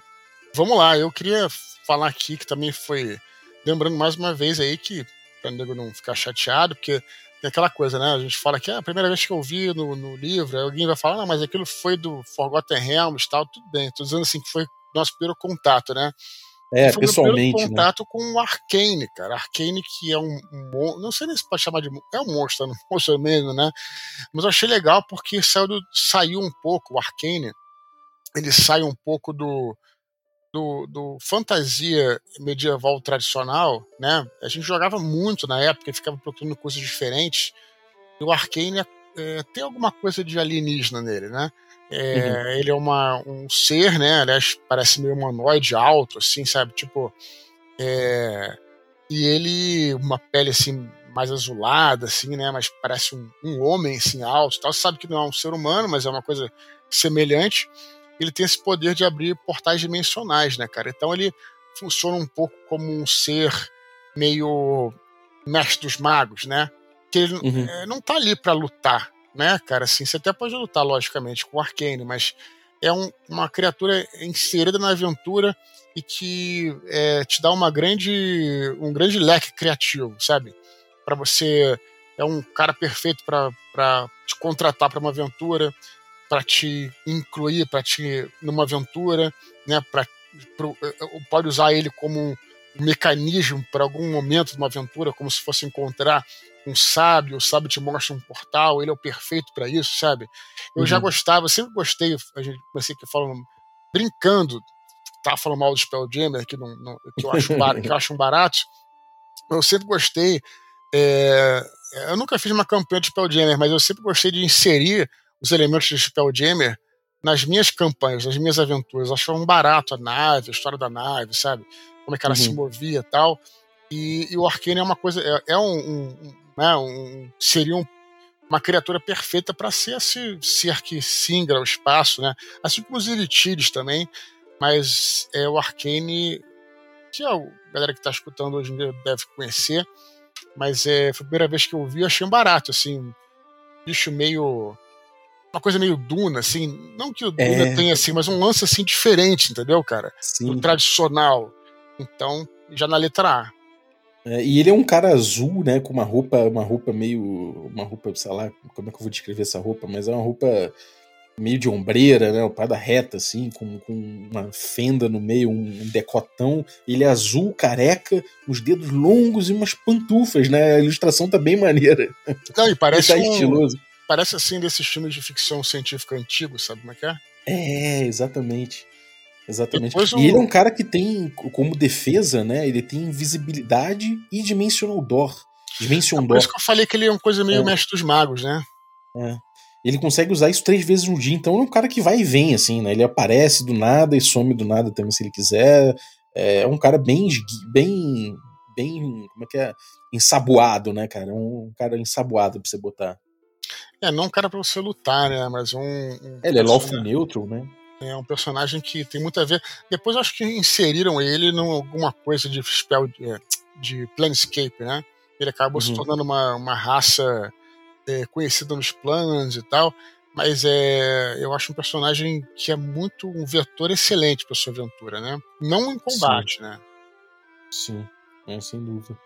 Vamos, lá, eu queria falar aqui que também foi. Lembrando mais uma vez aí que, para o nego não ficar chateado, porque tem aquela coisa, né? A gente fala que é a primeira vez que eu vi no, no livro, alguém vai falar, não, mas aquilo foi do Forgotten Realms e tal, tudo bem. Tô dizendo assim que foi nosso primeiro contato, né? É, foi pessoalmente. Meu né? contato né? com o Arcane, cara. Arcane, que é um, um, Não sei nem se pode chamar de. É um monstro, um monstro mesmo, né? Mas eu achei legal porque saiu, do, saiu um pouco, o Arcane, ele sai um pouco do, do, do, fantasia medieval tradicional, né? A gente jogava muito na época e ficava procurando coisas diferentes. E o Arcane é, tem alguma coisa de alienígena nele, né? É, uhum. Ele é uma, um ser, né? Aliás, parece meio humanoide alto, assim, sabe? Tipo. É, e ele, uma pele assim, mais azulada, assim, né? Mas parece um, um homem, assim, alto tal. Você sabe que não é um ser humano, mas é uma coisa semelhante. Ele tem esse poder de abrir portais dimensionais, né, cara? Então ele funciona um pouco como um ser meio mestre dos magos, né? Que ele uhum. é, não tá ali para lutar, né, cara? Assim, você até pode lutar, logicamente, com o Arcane, mas é um, uma criatura inserida na aventura e que é, te dá uma grande, um grande leque criativo, sabe? Para você. É um cara perfeito para te contratar para uma aventura, para te incluir, para te numa aventura, né? É, é, pode usar ele como um mecanismo para algum momento de uma aventura, como se fosse encontrar um sábio, o sábio te mostra um portal, ele é o perfeito para isso, sabe? Eu uhum. já gostava, sempre gostei, a gente comecei aqui falando, brincando, tá falando mal do Spelljammer, que, não, não, que, eu acho bar, que eu acho um barato, eu sempre gostei, é, eu nunca fiz uma campanha de Spelljammer, mas eu sempre gostei de inserir os elementos de Spelljammer nas minhas campanhas, nas minhas aventuras, eu achava um barato a nave, a história da nave, sabe? Como é que ela uhum. se movia e tal. E, e, o Arcane é uma coisa, é, é um, um, né, um, seria um, uma criatura perfeita para ser esse ser que singra o espaço, né? Assim como os Iritides também, mas é o Arcane que a galera que está escutando hoje deve conhecer, mas é, foi a primeira vez que eu vi, achei um barato, assim, bicho meio uma coisa meio Duna, assim, não que o Duna é... tenha assim, mas um lance assim diferente, entendeu, cara? Sim. Do tradicional. Então, já na letra A. É, e ele é um cara azul, né, com uma roupa, uma roupa meio, uma roupa, sei lá, como é que eu vou descrever essa roupa, mas é uma roupa meio de ombreira, né, pada reta assim, com, com uma fenda no meio, um, decotão. Ele é azul, careca, os dedos longos e umas pantufas, né? A ilustração tá bem maneira. Não, e parece tá um, estiloso. Parece assim desses filmes de ficção científica antigos, sabe como é que é? É, exatamente. Exatamente. E ele é um cara que tem como defesa, né? Ele tem invisibilidade e Dimensional Door. Dimension é por isso que eu falei que ele é uma coisa meio é. mestre dos magos, né? É. Ele consegue usar isso três vezes no dia, então é um cara que vai e vem, assim, né? Ele aparece do nada e some do nada também, se ele quiser. É um cara bem, bem, bem, como é que é? Ensaboado, né, cara? Um cara ensaboado pra você botar. É, não um cara pra você lutar, né? Mas um. um ele é lawful neutral, né? É um personagem que tem muito a ver. Depois acho que inseriram ele em alguma coisa de spell de, é, de Planescape, né? Ele acabou uhum. se tornando uma, uma raça é, conhecida nos planos e tal. Mas é, eu acho um personagem que é muito um vetor excelente para sua aventura, né? Não em combate, Sim. né? Sim, é, sem dúvida.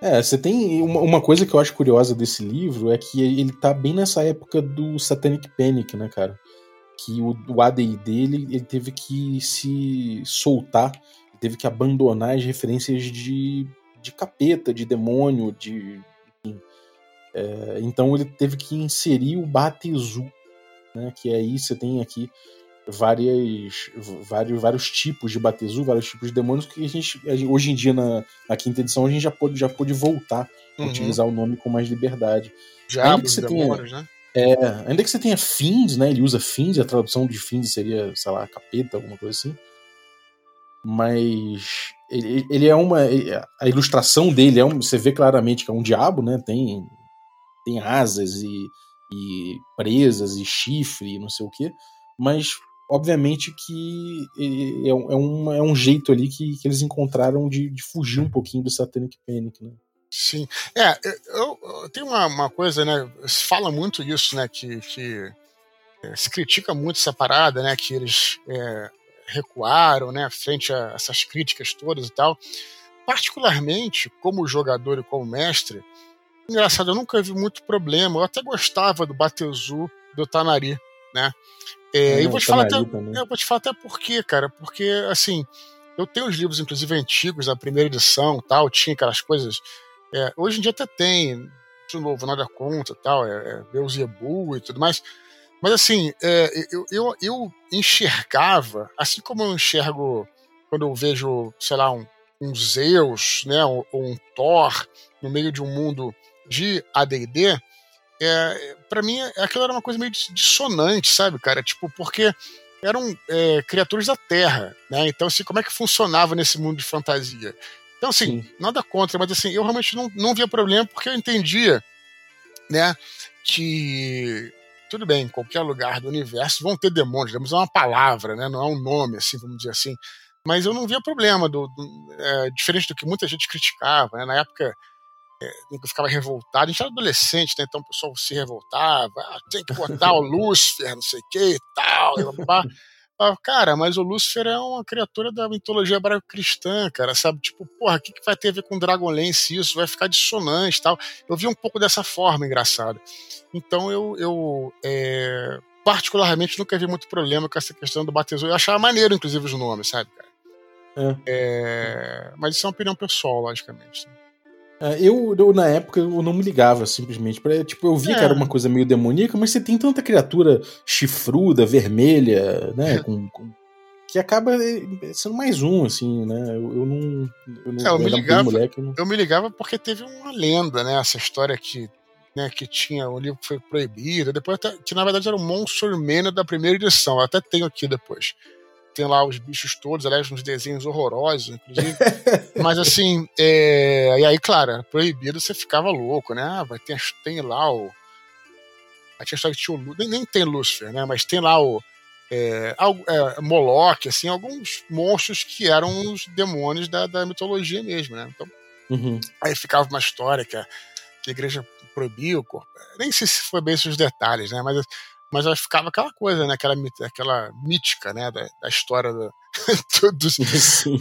É, você tem uma, uma, coisa que eu acho curiosa desse livro é que ele tá bem nessa época do Satanic Panic, né, cara? Que o, o ADI dele ele teve que se soltar, teve que abandonar as referências de, de capeta, de demônio, de. Enfim. É, então ele teve que inserir o Batezu, né? Que aí você tem aqui várias, vários, vários tipos de Batezu, vários tipos de demônios que a gente, hoje em dia na, na quinta edição a gente já pôde, já pôde voltar uhum. a utilizar o nome com mais liberdade. Já demônios, né? É, ainda que você tenha fins, né? Ele usa fins, a tradução de fins seria, sei lá, capeta, alguma coisa assim. Mas ele, ele é uma. A ilustração dele é um, você vê claramente que é um diabo, né? Tem, tem asas e, e presas e chifre e não sei o que. Mas obviamente que é, é, um, é um jeito ali que, que eles encontraram de, de fugir um pouquinho do Satanic Panic, né? Sim. É, eu, eu tenho uma, uma, coisa, né? Se fala muito isso, né? Que, que é, se critica muito essa parada, né? Que eles é, recuaram, né? Frente a essas críticas todas e tal. Particularmente, como jogador e como mestre, engraçado, eu nunca vi muito problema. Eu até gostava do Batezu do Tanari, né? É, eu, vou te falar até, eu vou te falar até por quê, cara. Porque, assim, eu tenho os livros, inclusive, antigos, a primeira edição tal, tinha aquelas coisas. É, hoje em dia até tem, de novo, nada contra tal, é, é Beuzebu e tudo mais. Mas, assim, é, eu, eu, eu enxergava, assim como eu enxergo quando eu vejo, sei lá, um, um Zeus, né, ou, ou um Thor no meio de um mundo de AD&D, é, para mim aquilo era uma coisa meio dissonante, sabe, cara? Tipo, porque eram é, criaturas da Terra, né? Então, assim, como é que funcionava nesse mundo de fantasia? Então, assim, Sim. nada contra, mas assim, eu realmente não, não via problema porque eu entendia, né, que tudo bem, em qualquer lugar do universo vão ter demônios, demônios é uma palavra, né? Não é um nome, assim, vamos dizer assim. Mas eu não via problema, do, do é, diferente do que muita gente criticava, né? Na época é, ficava revoltado. A gente era adolescente, né? então o pessoal se revoltava. Ah, tem que botar o Lúcifer, não sei o que e tal. E cara, mas o Lúcifer é uma criatura da mitologia hebraico-cristã, cara, sabe? Tipo, porra, o que, que vai ter a ver com Dragonlance isso? Vai ficar dissonante e tal. Eu vi um pouco dessa forma engraçada. Então eu, eu é, particularmente nunca vi muito problema com essa questão do batismo. Eu achava maneiro, inclusive, os nomes, sabe, cara? É. É, mas isso é uma opinião pessoal, logicamente. Né? É, eu, eu, na época, eu não me ligava simplesmente. Pra, tipo, eu via é. que era uma coisa meio demoníaca, mas você tem tanta criatura chifruda, vermelha, né? Com, com, que acaba é, sendo mais um, assim, né? Eu, eu não. Eu, não, é, eu, me ligava, moleque, eu, não... eu me ligava porque teve uma lenda, né? Essa história que né, que tinha o livro foi proibido, depois até, que na verdade era o Monster Man da primeira edição, eu até tenho aqui depois. Tem lá os bichos todos, aliás, uns desenhos horrorosos, inclusive. Mas assim, é... e aí, claro, era proibido, você ficava louco, né? Ah, vai ter, tem lá o. A tinha história que tinha o. Nem, nem tem Lúcifer, né? Mas tem lá o. É, é, Moloch, assim, alguns monstros que eram os demônios da, da mitologia mesmo, né? Então, Uhum. aí ficava uma história que a, que a igreja proibiu, nem sei se foi bem esses detalhes, né? Mas, mas aí ficava aquela coisa, né? Aquela, aquela mítica, né? Da, da história do, dos,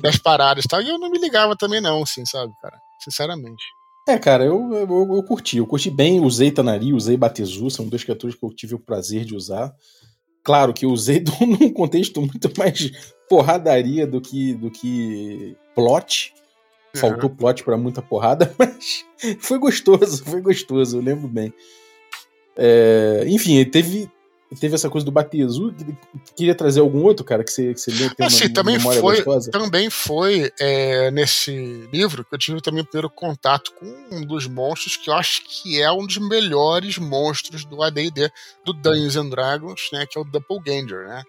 das paradas e tal. E eu não me ligava também, não, assim, sabe, cara? Sinceramente. É, cara, eu, eu, eu curti. Eu curti bem, usei Tanari, usei Batezu, são dois criaturas que eu tive o prazer de usar. Claro que eu usei num contexto muito mais porradaria do que, do que plot. Faltou plot pra muita porrada, mas foi gostoso, foi gostoso, eu lembro bem. É, enfim, teve, teve essa coisa do Batezu. Queria trazer algum outro, cara, que você, que você leu, tem Ah, sim, uma também memória foi, gostosa? também foi é, nesse livro que eu tive também o primeiro contato com um dos monstros que eu acho que é um dos melhores monstros do AD&D, do Dungeons and Dragons, né, que é o Doppelganger, né?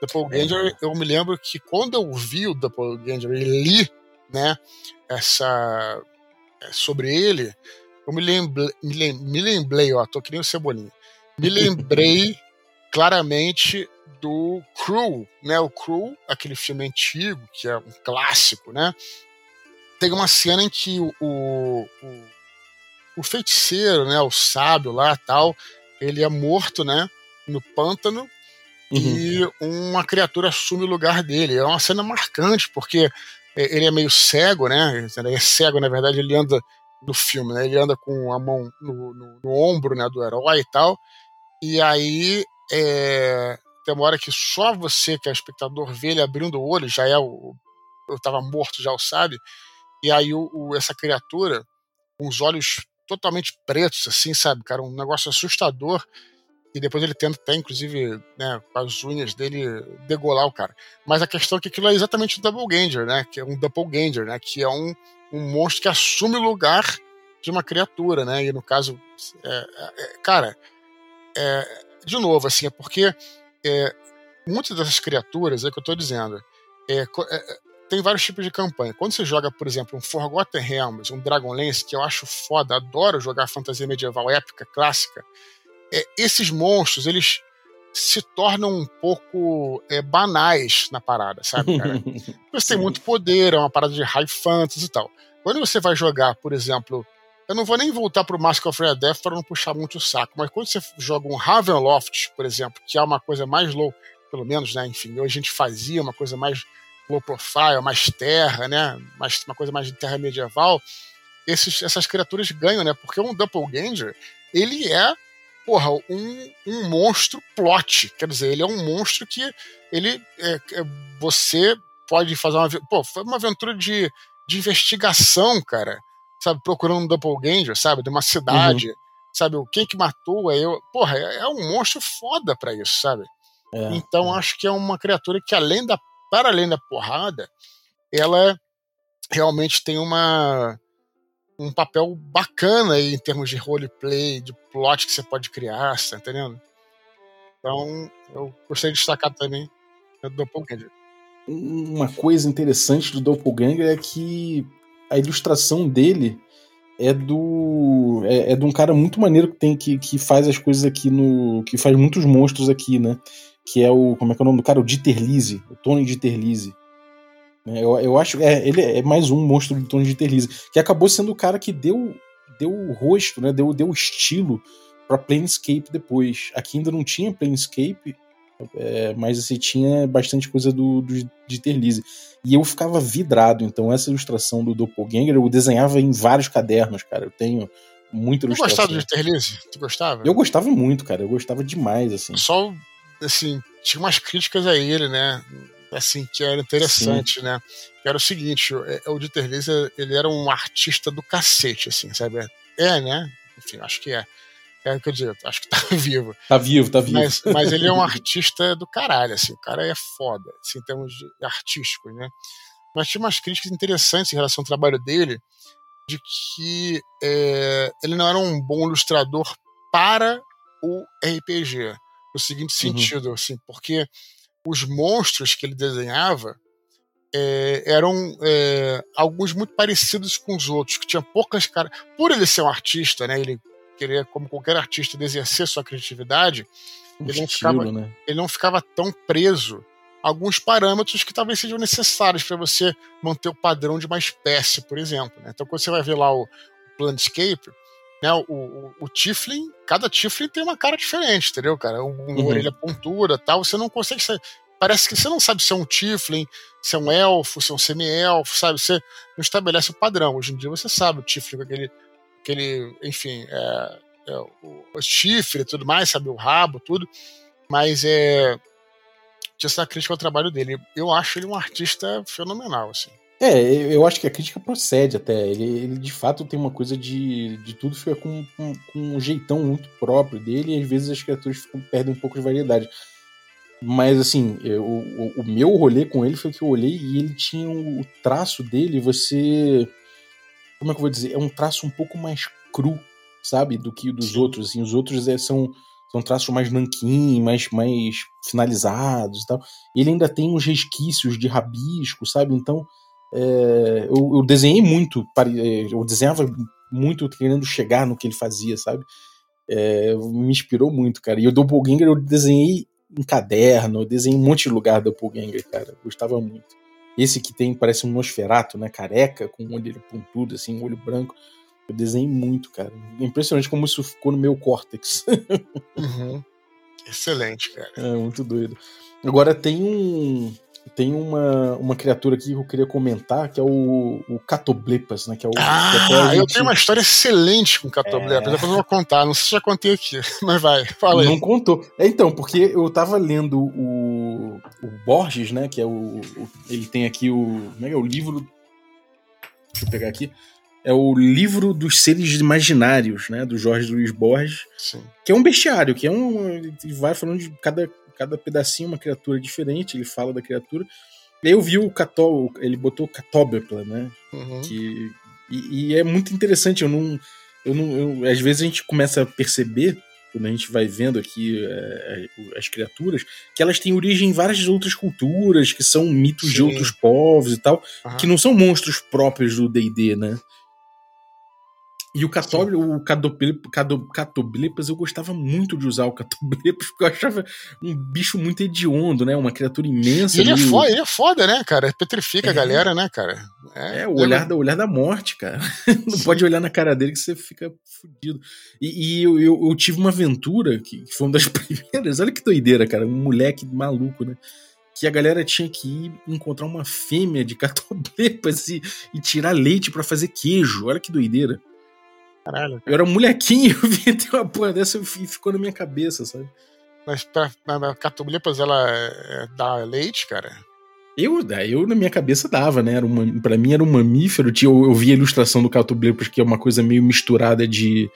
Doppelganger, eu me lembro que quando eu vi o Doppelganger e li, né, essa é, sobre ele, eu me lembrei, me lem- me lembrei, ó, tô que nem o Cebolinha, me lembrei claramente do Crew, né? O Crew, aquele filme antigo, que é um clássico, né? Tem uma cena em que o, o, o, o feiticeiro, né? O sábio lá tal, ele é morto, né? No pântano Uhum. e uma criatura assume o lugar dele. É uma cena marcante, porque ele é meio cego, né? Ele é cego, na verdade, ele anda no filme, né? Ele anda com a mão no, no- no ombro né, do herói e tal. E aí é, tem uma hora que só você, que é espectador, vê ele abrindo o olho, já é o. Eu tava morto, já o sabe. E aí o, o- essa criatura, com os olhos totalmente pretos, assim, sabe, cara? Um negócio assustador. E depois ele tenta até, inclusive, né, com as unhas dele, degolar o cara. Mas a questão é que aquilo é exatamente o Doppelganger, né? Que é um Doppelganger, né? Que é um, um monstro que assume o lugar de uma criatura, né? E no caso, é, é, cara, é, de novo, assim, é porque é, muitas dessas criaturas, é o que eu tô dizendo, é, é, tem vários tipos de campanha. Quando você joga, por exemplo, um Forgotten Realms, um Dragonlance, que eu acho foda, adoro jogar fantasia medieval épica, clássica, é, esses monstros, eles se tornam um pouco é, banais na parada, sabe, cara? Você tem muito poder, é uma parada de high fantasy e tal. Quando você vai jogar, por exemplo, eu não vou nem voltar pro Mask of Rare Death para não puxar muito o saco, mas quando você joga um Ravenloft, por exemplo, que é uma coisa mais low, pelo menos, né, enfim, hoje a gente fazia uma coisa mais low profile, mais terra, né, mais, uma coisa mais de terra medieval, esses, essas criaturas ganham, né, porque um Doppelganger, ele é, porra, um, um monstro plot, quer dizer, ele é um monstro que ele, é, é, você pode fazer uma, pô, foi uma aventura de, de investigação, cara, sabe, procurando um doppelganger, sabe, de uma cidade, sabe, o quem que matou, é eu, porra, é, é um monstro foda pra isso, sabe? É, Então é. acho que é uma criatura que além da, para além da porrada, ela realmente tem uma um papel bacana aí em termos de roleplay, de plot que você pode criar, você tá entendendo? Então, eu gostaria de destacar também o Doppelganger. uma coisa interessante do Doppelganger é que a ilustração dele é do é, é de um cara muito maneiro que tem que, que faz as coisas aqui no que faz muitos monstros aqui, né? Que é o como é que é o nome do cara? O Dieter Lise, o Tony Dieter Lise. É, Eu, eu acho é ele é mais um monstro do Tony Dieter Lise, que acabou sendo o cara que deu deu o rosto, né? Deu deu o estilo para Planescape depois. Aqui ainda não tinha Planescape, é, mas assim, tinha bastante coisa do, do Dieter Lise. E eu ficava vidrado, então essa ilustração do Doppelganger eu desenhava em vários cadernos, cara. Eu tenho muita Tu ilustração. gostava de Terlise? Tu gostava? Eu gostava muito, cara. Eu gostava demais, assim. Só, assim, tinha umas críticas a ele, né? Assim, que era interessante, né? Que era o seguinte, o, é, o Dieter Lise, ele era um artista do cacete, assim, sabe? É, né? Enfim, acho que é. É eu digo, acho que tá vivo. Tá vivo, tá vivo. Mas, mas ele é um artista do caralho, assim, o cara é foda, assim, em termos de artísticos, né? Mas tinha umas críticas interessantes em relação ao trabalho dele, de que é, ele não era um bom ilustrador para o RPG. No seguinte Uhum. sentido, assim, porque os monstros que ele desenhava é, eram é, alguns muito parecidos com os outros, que tinha poucas caras. Por ele ser um artista, né? Ele querer, como qualquer artista, exercer sua criatividade, Ele não ficava- né? ele não ficava tão preso a alguns parâmetros que talvez sejam necessários para você manter o padrão de uma espécie, por exemplo. né? Então, quando você vai ver lá o, o Landscape, né, o, o, o Tiflin, cada Tiflin tem uma cara diferente, entendeu, cara? Um, uma Uhum. orelha pontuda tal, você não consegue ser, Parece que você não sabe se é um Tiflin, se é um elfo, se é um semi-elfo, sabe? Você não estabelece o padrão. Hoje em dia você sabe o Tiflin com aquele, aquele enfim, é, é, o, chifre e tudo mais, sabe? O rabo, tudo. Mas é. Tinha essa crítica ao trabalho dele. Eu acho ele um artista fenomenal, assim. É, eu acho que a crítica procede até. Ele, ele de fato tem uma coisa de. de tudo fica com, com, com um jeitão muito próprio dele e às vezes as criaturas ficam, perdem um pouco de variedade. Mas assim, eu- o, o meu rolê com ele foi que eu olhei e ele tinha o traço dele, você. Como é que eu vou dizer? É um traço um pouco mais cru, sabe? Do que o dos Sim. outros. Assim, os outros é, são, são traços mais nanquim, mais, mais finalizados e tal. Ele ainda tem uns resquícios de rabisco, sabe? Então. É, eu, eu desenhei muito, é, eu desenhava muito querendo chegar no que ele fazia, sabe? É, me inspirou muito, cara. E o Doppelganger eu desenhei em caderno, eu desenhei em um monte de lugar do Doppelganger, cara. Eu gostava muito. Esse que tem, parece um Nosferato, né? Careca, com um olho pontudo, assim, um olho branco. Eu desenhei muito, cara. Impressionante como isso ficou no meu córtex. Uhum. Excelente, cara. É muito doido. Agora tem um. Tem uma, uma criatura aqui que eu queria comentar, que é o, o Catoblepas, né? Que é o, a Ah, eu gente tenho uma história excelente com Catoblé. É. Depois eu vou contar. Não sei se já contei aqui, mas vai, fala aí. Não contou. É, então, porque eu tava lendo o, o Borges, né? Que é o, o- Ele tem aqui o. Como é que é? O livro. Deixa eu pegar aqui. É o livro dos seres imaginários, né? Do Jorge Luiz Borges. Sim. Que é um bestiário, que é um. Ele vai falando de cada, cada pedacinho uma criatura diferente, ele fala da criatura. E aí eu vi o Cató, ele botou Catóbepla, né? Uhum. que e, e é muito interessante eu não eu não eu- às vezes a gente começa a perceber quando a gente vai vendo aqui é, as criaturas que elas têm origem em várias outras culturas que são mitos de Sim. outros povos e tal Aham. que não são monstros próprios do D&D né e o Catóbio, o Catoblepas, eu gostava muito de usar o Catoblepas, porque eu achava um bicho muito hediondo, né? Uma criatura imensa. Ele é, foda, ele é foda, né, cara? Petrifica É. a galera, né, cara? É, o olhar, da, o olhar da morte, cara. Não Sim. pode olhar na cara dele que você fica fudido. E, e eu, eu, eu tive uma aventura que, foi uma das primeiras. Olha que doideira, cara. Um moleque maluco, né? Que a galera tinha que ir encontrar uma fêmea de catoblepas e, e tirar leite pra fazer queijo. Olha que doideira. Caralho. Eu era um molequinho, eu vi ter uma porra dessa e ficou na minha cabeça, sabe? Mas pra, na, Catoblepas ela é, dá leite, cara? Eu, eu na minha cabeça dava, né? Era uma, pra mim era um mamífero. Tinha, eu, eu vi a ilustração do Catoblepas, que é uma coisa meio misturada de.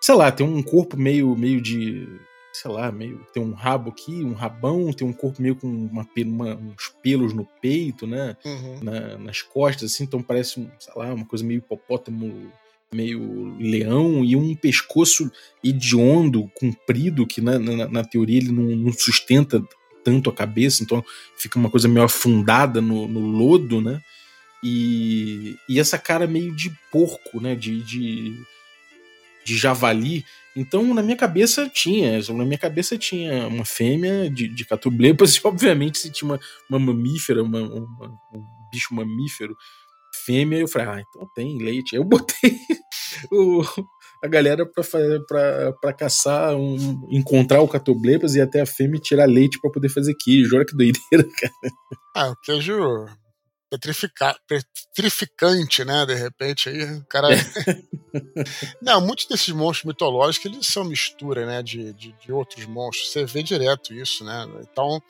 Sei lá, tem um corpo meio, meio de. Sei lá, meio. Tem um rabo aqui, um rabão, tem um corpo meio com uma, uma- uns pelos no peito, né? Uhum. na- nas costas, assim, então parece, um, sei lá, uma coisa meio hipopótamo, meio leão, e um pescoço hediondo, comprido, que na, na, na teoria ele não, não sustenta tanto a cabeça, então fica uma coisa meio afundada no, no lodo, né? E, e essa cara meio de porco, né? De, de, de javali. Então, na minha cabeça tinha, na minha cabeça tinha uma fêmea de, de e obviamente se tinha uma, uma mamífera, uma, uma- um bicho mamífero fêmea, eu falei, ah, então tem leite. Eu botei o- a galera pra, fa- pra, pra caçar, um, encontrar o catoblepas e até a fêmea tirar leite pra poder fazer queijo. Olha que doideira, cara. Ah, o queijo petrifica, petrificante, né? De repente aí, cara. Não, muitos desses monstros mitológicos eles são mistura, né? De, de, de outros monstros. Você vê direto isso, né? Então,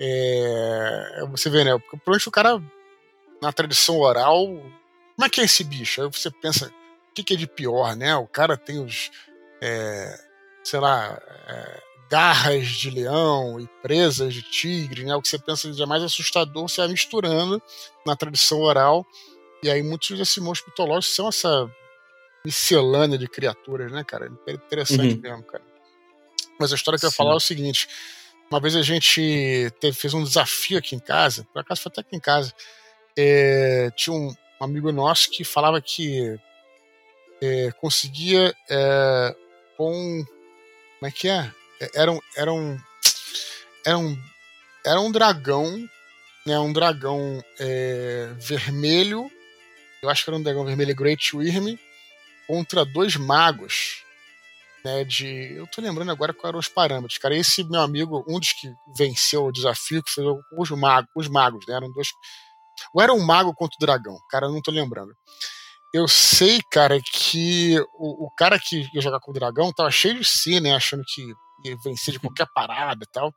é, você vê, né? Porque, Provavelmente o cara, na tradição oral, como é que é esse bicho? Aí você pensa, o que, que é de pior, né? O cara tem os. é, sei lá. é, garras de leão e presas de tigre, né? O que você pensa de mais assustador, você vai misturando na tradição oral E aí muitos desses monstros mitológicos são essa miscelânea de criaturas, né, cara? É interessante uhum. mesmo, cara. Mas a história que eu ia falar é o seguinte: uma vez a gente teve, fez um desafio aqui em casa, por acaso foi até aqui em casa. É, tinha um, amigo nosso que falava que é, conseguia é, com. Como é que é? é? Era um, era um, era um, era um dragão, né? Um dragão é, vermelho. Eu acho que era um dragão vermelho Great Wyrm contra dois magos né, de. Eu tô lembrando agora quais eram os parâmetros, cara. Esse meu amigo, um dos que venceu o desafio, que foi os magos, os magos, né? Eram dois. Ou era um mago contra o dragão, cara, eu não tô lembrando. Eu sei, cara, que o, o cara que ia jogar com o dragão tava cheio de si, né? Achando que ia vencer de qualquer parada e tal.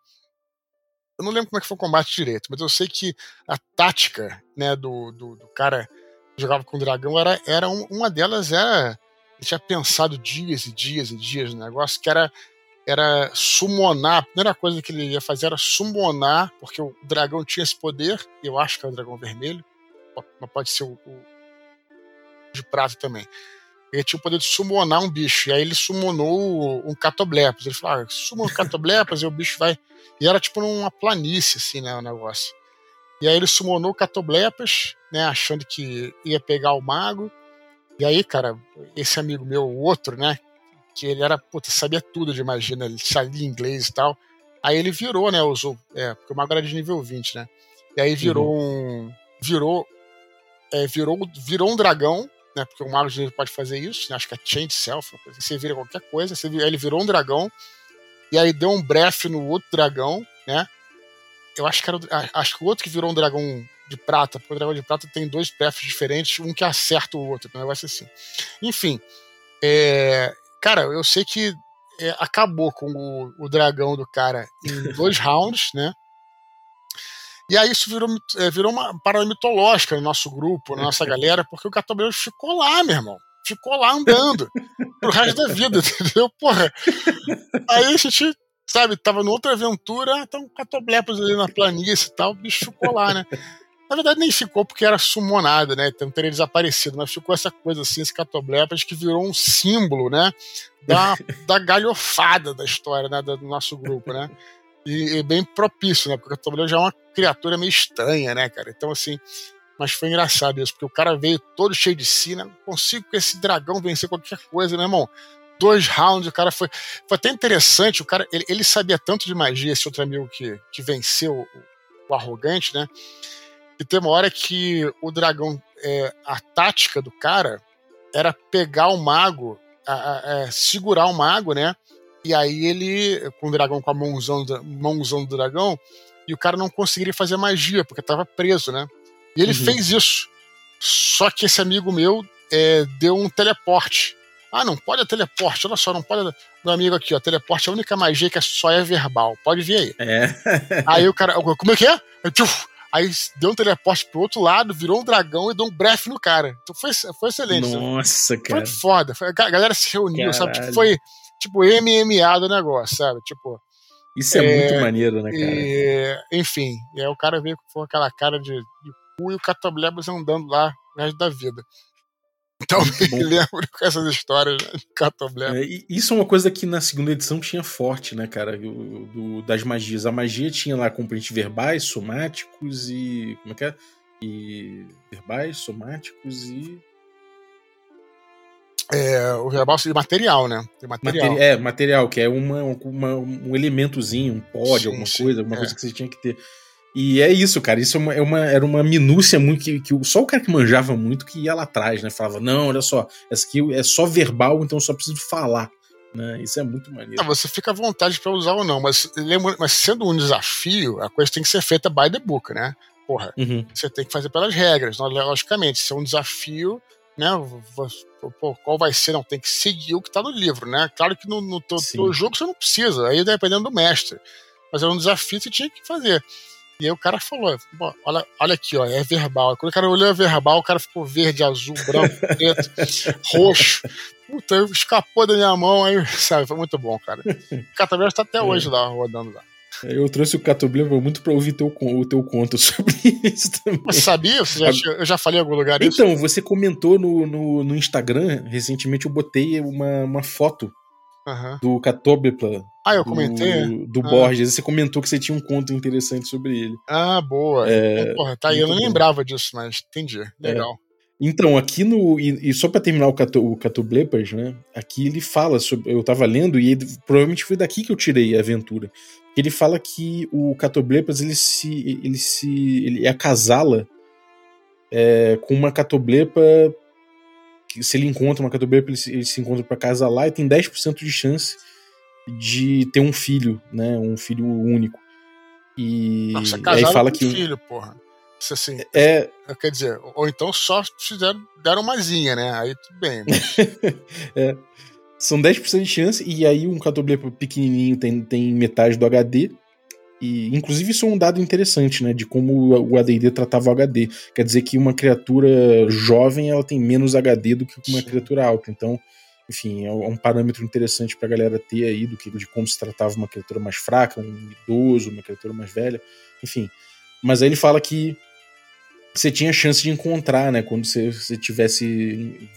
Eu não lembro como é que foi o combate direito, mas eu sei que a tática, né, do, do, do cara que jogava com o dragão era, era um, uma delas era ele tinha pensado dias e dias e dias no negócio, que era, era summonar. A primeira coisa que ele ia fazer era summonar, porque o dragão tinha esse poder, eu acho que é o dragão vermelho, mas pode ser o, o de prata também. Ele tinha o poder de summonar um bicho, e aí ele summonou um catoblepos. Ele falou: ah, summon um e o bicho vai. E era tipo numa planície, assim, né, o negócio. E aí ele summonou o catoblepos, né, achando que ia pegar o mago. E aí, cara, esse amigo meu, o outro, né? Que ele era, puta, sabia tudo de magia, né? Ele sabia inglês e tal. Aí ele virou, né? Usou. É, porque o mago era de nível 20, né? E aí virou uhum. um. Virou. É, virou, virou um dragão, né? Porque o mago de pode fazer isso, né? Acho que é Change Self. Assim. Você vira qualquer coisa. Você, aí ele virou um dragão. E aí deu um breath no outro dragão, né? Eu acho que era. Acho que o outro que virou um dragão de prata, porque o dragão de prata tem dois paths diferentes, um que acerta o outro, um negócio assim. Enfim, é, cara, eu sei que é, acabou com o, o, dragão do cara em dois rounds, né? E aí isso virou, é, virou uma parada mitológica no nosso grupo, na nossa galera, porque o Catobleiro ficou lá, meu irmão. Ficou lá andando pro resto da vida, entendeu? Porra. Aí a gente, sabe, tava numa outra aventura, então Catoblepos ali na planície e tal, o bicho ficou lá, né? Na verdade, nem ficou porque era sumonado, né? Então teria desaparecido, mas ficou essa coisa assim, esse catoblepas que virou um símbolo, né? Da, da galhofada da história, né? Do nosso grupo, né? E, e bem propício, né? Porque o catoblepas já é uma criatura meio estranha, né, cara? Então, assim, mas foi engraçado isso, porque o cara veio todo cheio de si, né? Não consigo com esse dragão vencer qualquer coisa, meu irmão. Dois rounds, o cara foi. Foi até interessante, o cara. Ele, ele sabia tanto de magia, esse outro amigo que, que venceu o, o arrogante, né? E tem uma hora que o dragão, é, a tática do cara era pegar o mago, a, a, a, segurar o mago, né? E aí ele, com o dragão com a mãozão, mãozão do dragão, e o cara não conseguiria fazer magia, porque estava preso, né? E ele uhum. fez isso. Só que esse amigo meu é, deu um teleporte. Ah, não pode teleporte, olha só, não pode. Meu amigo aqui, ó, teleporte é a única magia que só é verbal. Pode vir aí. É. aí o cara, como é que é? Tchuf, Aí deu um teleporte pro outro lado, virou um dragão e deu um brefe no cara. Então foi, foi excelente. Nossa, cara. Foi foda. Foi, a galera se reuniu, Caralho. sabe? Tipo, foi tipo MMA do negócio, sabe? Tipo. Isso é, é muito maneiro, né, cara? E, enfim, e aí o cara veio com aquela cara de, de cu e o Catablebas andando lá o resto da vida. Então me lembro com essas histórias né, de Catoblé. É, isso é uma coisa que na segunda edição tinha forte, né, cara? Do, do, das magias. A magia tinha lá componentes verbais, somáticos e. Como é que é? E. Verbais, somáticos e. É, o verbal de material, né? De material. Materi é, material, que é uma, uma, um elementozinho, um pod, sim, alguma sim, coisa, alguma é. coisa que você tinha que ter. E é isso, cara. Isso é uma, é uma, era uma minúcia muito que, que só o cara que manjava muito que ia lá atrás, né? Falava, não, olha só, essa aqui é só verbal, então só preciso falar. Né? Isso é muito maneiro. Ah, você fica à vontade para usar ou não, mas, lembra, mas sendo um desafio, a coisa tem que ser feita by the book, né? Porra, uhum. você tem que fazer pelas regras, logicamente. Se é um desafio, né? Pô, qual vai ser? Não, tem que seguir o que tá no livro, né? Claro que no, no teu jogo você não precisa, aí dependendo do mestre. Mas era um desafio que você tinha que fazer. E aí o cara falou: olha, olha aqui, ó, é verbal. Quando o cara olhou a verbal, o cara ficou verde, azul, branco, preto, roxo. Puta, escapou da minha mão aí, sabe? Foi muito bom, cara. O Cataverso tá até é. hoje lá, rodando lá. Eu trouxe o Catoblema muito pra ouvir teu, o teu conto sobre isso também. Você sabia? Já, eu já falei em algum lugar isso? Então, você comentou no, no, no Instagram, recentemente eu botei uma, uma foto Aham. do Catoblepla. Ah, eu comentei? Do, do Ah. Borges. Você comentou que você tinha um conto interessante sobre ele. Ah, boa. É, Então, porra, tá aí. Eu não bom. lembrava disso, mas entendi. Legal. Então, aqui no. E, e só pra terminar o, Cato, o Catoblepas, né? Aqui ele fala sobre. Eu tava lendo e ele- provavelmente foi daqui que eu tirei a aventura. Ele fala que o Catoblepas ele se. ele se. ele acasala é, com uma Catoblepa. Se ele encontra uma Catoblepa, ele se, ele se encontra pra acasalar e tem 10% de chance de ter um filho, né? Um filho único. E Nossa, aí fala com que. filho, porra. Isso assim, É, quer dizer, ou então só fizeram, deram uma zinha, né? Aí tudo bem. Mas, É. São 10% de chance, e aí um catoblepa pequenininho tem, tem metade do HD. E, inclusive, isso é um dado interessante, né? De como o ADD tratava o HD. Quer dizer que uma criatura jovem ela tem menos HD do que uma criatura alta. Então, enfim, é um parâmetro interessante pra galera ter aí do que, de como se tratava uma criatura mais fraca, um idoso, uma criatura mais velha. Enfim. Mas aí ele fala que você tinha chance de encontrar, né? Quando você, você tivesse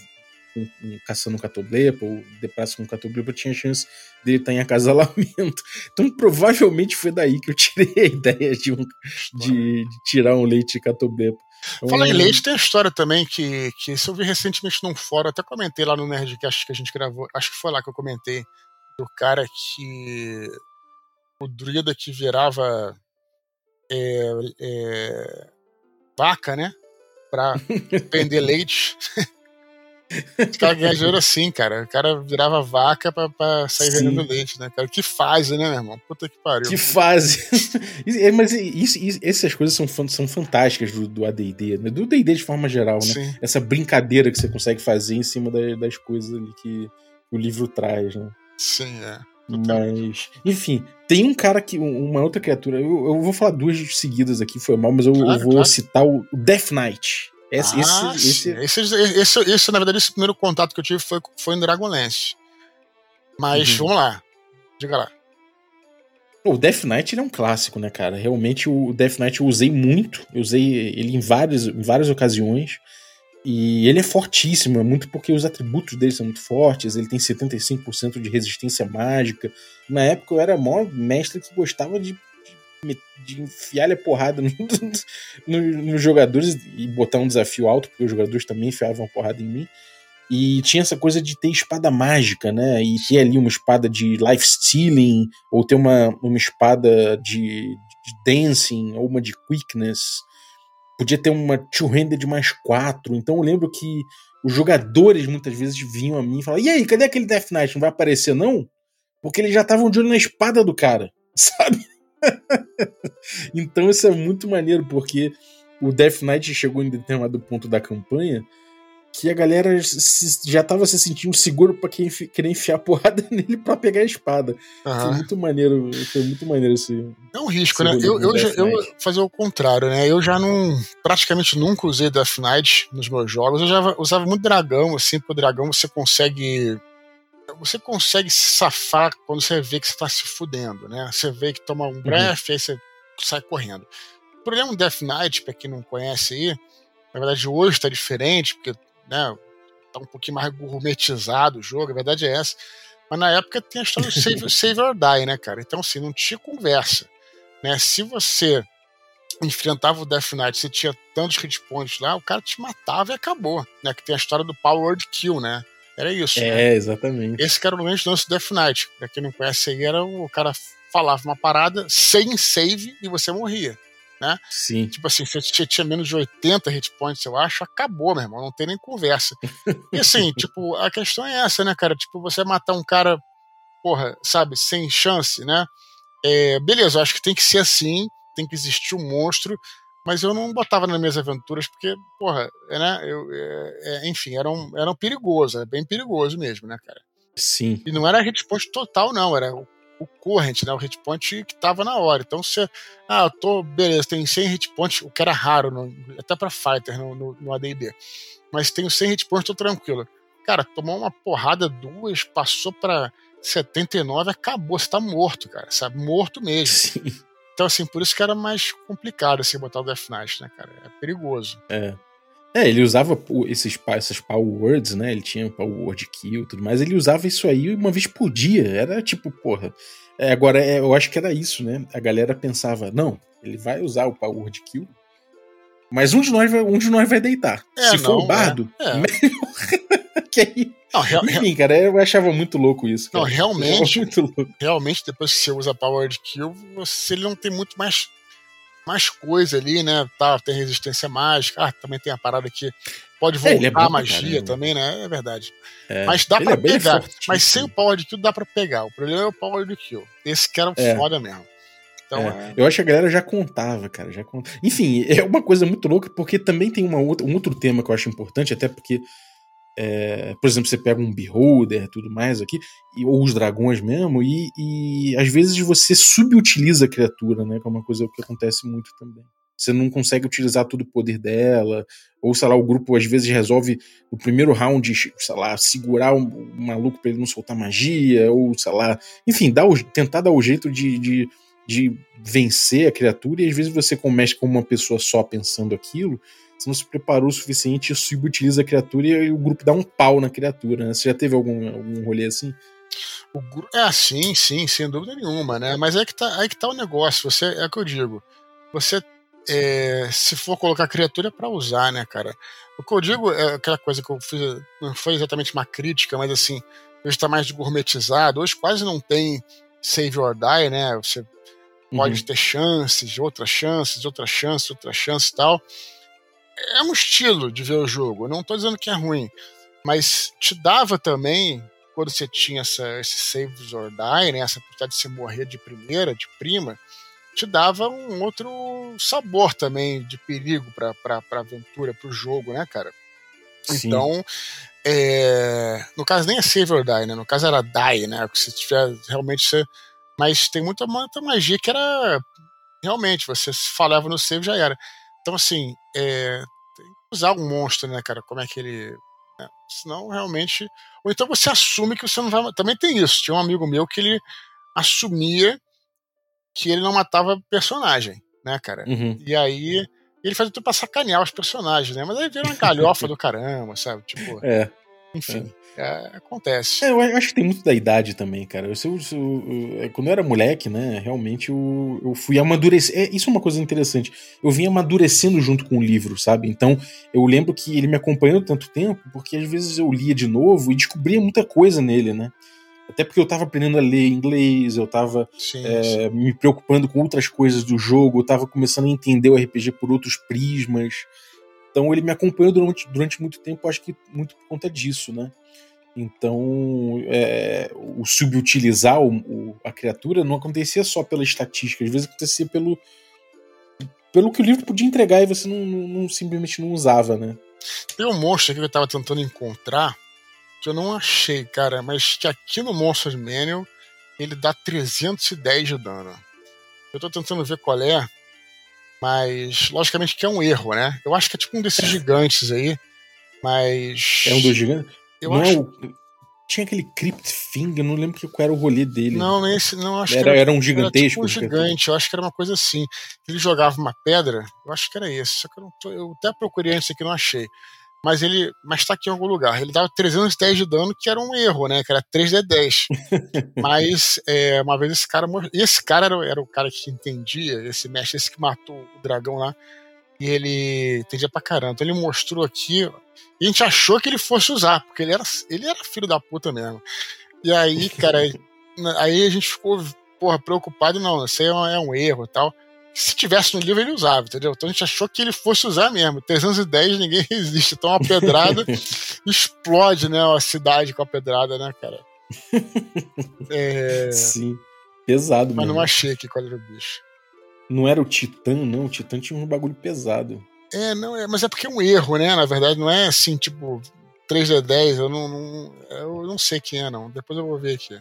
um, caçando um catoblepa ou depraça com um tinha chance dele estar em acasalamento. Então provavelmente foi daí que eu tirei a ideia de, um, de, de tirar um leite de catoblepa. Então, Fala em leite, tem a história também que, que isso eu vi recentemente num fórum, até comentei lá no Nerdcast que a gente gravou, acho que foi lá que eu comentei, do cara que. O druida que virava. é, é, vaca, né? Pra vender leite. Ganham dinheiro assim, cara. O cara virava vaca pra, pra sair Sim. vendendo leite, né, cara? Que fase, né, meu irmão? Puta que pariu. Que fase! Mas isso, isso- essas coisas são, são fantásticas do, do ADD, né? do DD de forma geral, né? Sim. Essa brincadeira que você consegue fazer em cima da- das coisas ali que o livro traz, né? Sim, é. Mas, enfim, tem um cara que. Uma outra criatura. Eu, eu vou falar duas seguidas aqui, foi mal, mas eu, eu Claro, vou claro. citar o Death Knight. Esse, Ah, esse, esse- esse, esse, esse, na verdade, esse primeiro contato que eu tive foi, foi em Dragonlance. Mas Uhum. vamos lá. Diga lá. O Death Knight ele é um clássico, né, cara? Realmente o Death Knight eu usei muito. Eu usei ele em várias, em várias ocasiões. E ele é fortíssimo, é muito porque os atributos dele são muito fortes. Ele tem 75% de resistência mágica. Na época eu era maior mestre que gostava de, de, enfiar a porrada no- no- nos jogadores e botar um desafio alto, porque os jogadores também enfiavam porrada em mim. E tinha essa coisa de ter espada mágica, né? E ter ali uma espada de life stealing, ou ter uma, uma espada de, de dancing, ou uma de quickness. Podia ter uma two-handed mais quatro. Então eu lembro que os jogadores muitas vezes vinham a mim e falavam: E aí, cadê aquele Death Knight? Não vai aparecer, não? Porque eles já estavam de olho na espada do cara, sabe? então isso é muito maneiro, porque o Death Knight chegou em determinado ponto da campanha que a galera se- já tava se sentindo seguro pra quem querer enfiar porrada nele pra pegar a espada. Foi Aham. muito maneiro, foi muito maneiro esse. É um risco, né? Eu, eu, já- eu fazer o contrário, né? Eu já não. Praticamente nunca usei Death Knight nos meus jogos. Eu já usava muito dragão, assim, porque o dragão você consegue. Você consegue se safar quando você vê que você tá se fudendo, né? Você vê que toma um breath, aí você sai correndo. O problema do Death Knight, pra quem não conhece aí, na verdade hoje tá diferente, porque, né, tá um pouquinho mais gourmetizado o jogo, a verdade é essa. Mas na época tem a história do save, save or die, né, cara? Então, assim, não tinha conversa. Né? Se você enfrentava o Death Knight, você tinha tantos hit points lá, o cara te matava e acabou. Né? Que tem a história do Power Word Kill, né? Era isso. né? É, exatamente. Esse que era o grande lance do Death Knight. Pra quem não conhece aí, era o cara falava uma parada sem save e você morria. Sim. Tipo assim, se você tinha menos de 80 hit points, eu acho, acabou, meu irmão. Não tem nem conversa. E assim, tipo, a questão é essa, né, cara? Tipo, você matar um cara, porra, sabe, sem chance, né? É, beleza, eu acho que tem que ser assim, tem que existir um monstro, mas eu não botava nas minhas aventuras porque, porra, né? Eu, é, é, enfim, era um, era um perigoso, era bem perigoso mesmo, né, cara? Sim. E não era hit point total, não, era o, o current, né? O hit point que tava na hora. Então você. Ah, eu tô. Beleza, tem 100 hit points, o que era raro, no- até pra fighter no, no, no ADD. Mas tenho 100 hit points, tô tranquilo. Cara, tomou uma porrada, duas, passou pra 79 acabou, você tá morto, cara, sabe? Morto mesmo. Sim. Então, assim, por isso que era mais complicado assim, botar o Death Knight, né, cara? É perigoso. É. É, ele usava o- esses, essas power words, né? Ele tinha power word kill e tudo mais. Ele usava isso aí uma vez por dia. Era tipo, porra. É, agora, é, eu acho que era isso, né? A galera pensava, não, ele vai usar o power word kill, mas um de nós vai, um de nós vai deitar. É, Se for não, o bardo, é, é. melhor. que aí, Não, real- enfim, cara, eu achava muito louco isso. Não, cara. realmente. Eu achava muito louco. realmente, depois que você usa Power Kill, você ele não tem muito mais, mais coisa ali, né? Tá, tem resistência mágica. Ah, também tem a parada que pode É, é voltar bom a magia caramba. também, né? É verdade. É, Mas dá pra é pegar. fortíssimo. Mas sem o Power de Kill dá pra pegar. O problema é o Power de Kill. Esse o É. foda mesmo. Então, É, é. Eu acho que a galera já contava, cara. Já cont... Enfim, é uma coisa muito louca, porque também tem uma outra, um outro tema que eu acho importante, até porque, é, por exemplo, você pega um Beholder tudo mais aqui, e- ou os dragões mesmo, e, e às vezes você subutiliza a criatura, né? Que é uma coisa que acontece muito também. Você não consegue utilizar todo o poder dela, ou sei lá, o grupo às vezes resolve no primeiro round, sei lá, segurar o, maluco pra ele não soltar magia, ou sei lá, enfim, dar o- tentar dar o jeito de- de de vencer a criatura e às vezes você começa com uma pessoa só pensando aquilo, você não se preparou o suficiente subutiliza a criatura e o grupo dá um pau na criatura, né? Você já teve algum, algum rolê assim? O É, sim, sim, sem dúvida nenhuma, né? Mas é que tá, aí que tá o negócio. Você, é o que eu digo. Você, é, se for colocar criatura, é pra usar, né, cara? O que eu digo é aquela coisa que eu fiz, não foi exatamente uma crítica, mas assim, hoje tá mais gourmetizado. Hoje quase não tem save or die, né? Você pode Uhum. ter chances, outras chances, outras chances, outras chances e tal. É um estilo de ver o jogo. Eu não tô dizendo que é ruim, mas te dava também, quando você tinha essa, esse save or die, né, essa possibilidade de você morrer de primeira, de prima, te dava um outro sabor também de perigo pra, pra, pra aventura, pro jogo, né, cara? Sim. Então, é, no caso nem é save or die, né? No caso era die, né? Se tiver realmente você. Mas tem muita, muita magia que era realmente, você se falava no save já era. Então, assim, é, tem que usar um monstro, né, cara? Como é que ele. né? Senão, realmente. Ou então você assume que você não vai. Também tem isso. Tinha um amigo meu que ele assumia que ele não matava personagem, né, cara? Uhum. E aí ele fazia tudo pra sacanear os personagens, né? Mas aí vira uma galhofa do caramba, sabe? Tipo, É. enfim, é, acontece. É, eu acho que tem muito da idade também, cara. Eu, eu- eu- eu- quando eu era moleque, né, realmente eu, eu fui amadurecer. É, isso é uma coisa interessante. Eu vim amadurecendo junto com o livro, sabe? Então, eu lembro que ele me acompanhou tanto tempo, porque às vezes eu lia de novo e descobria muita coisa nele, né? Até porque eu tava aprendendo a ler inglês, eu tava Sim, é, sim. me preocupando com outras coisas do jogo, eu tava começando a entender o RPG por outros prismas. Então ele me acompanhou durante, durante muito tempo, acho que muito por conta disso, né? Então, é, o subutilizar o, o- a criatura não acontecia só pela estatística, às vezes acontecia pelo, pelo que o livro podia entregar e você não, não- simplesmente não usava, né? Tem um monstro aqui que eu tava tentando encontrar, que eu não achei, cara, mas que aqui no Monsters Manual ele dá 310 de dano. Eu tô tentando ver qual é, mas logicamente que é um erro, né? Eu acho que é tipo um desses gigantes aí, mas. É um dos gigantes. Eu não acho. é o- Tinha aquele Crypt Thing, eu não lembro qual era o rolê dele. Não, esse não acho era, que era um Era gigantesco. tipo um gigante, eu acho que era uma coisa assim. Ele jogava uma pedra, eu acho que era esse, só que eu, tô- eu até procurei antes aqui e não achei. Mas ele. Mas tá aqui em algum lugar. Ele dava 310 de dano, que era um erro, né? Que era 3D10. mas é, uma vez esse cara. Esse cara era, era o cara que entendia, esse mestre, esse que matou o dragão lá. E ele entendia pra caramba. Então ele mostrou aqui. E a gente achou que ele fosse usar, porque ele era, ele era filho da puta mesmo. E aí, cara, aí a gente ficou porra, preocupado, não, isso aí é um, é um erro e tal. Se tivesse no livro, ele usava, entendeu? Então a gente achou que ele fosse usar mesmo. 310 ninguém resiste. Então uma pedrada explode, né? A cidade com a pedrada, né, cara? É, Sim. Pesado mas mesmo. não achei aqui qual era o bicho. Não era o Titã, não. O Titã tinha um bagulho pesado. É, não, é, mas é porque é um erro, né? Na verdade, não é assim, tipo, 3D10, eu não, não- eu não sei quem é, não. Depois eu vou ver aqui.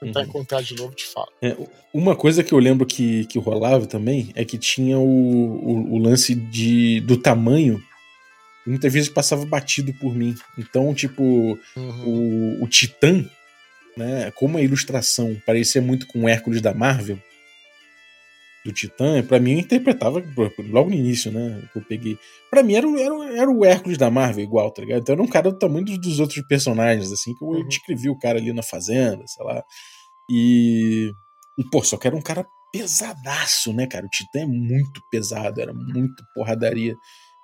Tentar Uhum. encontrar de novo, te falo. É, uma coisa que eu lembro que, que rolava também é que tinha o, o, o lance de, do tamanho. Muitas vezes passava batido por mim. Então, tipo, Uhum. o, o Titã, né? Como a ilustração parecia muito com o Hércules da Marvel, do Titã, para mim eu interpretava logo no início, né? Que eu peguei. Pra mim era, era, era o Hércules da Marvel igual, tá ligado? Então era um cara do tamanho dos, dos outros personagens, assim, que eu uhum. descrevi o cara ali na fazenda, sei lá. E. E, pô, só que era um cara pesadaço, né, cara? O Titã é muito pesado, era muito porradaria.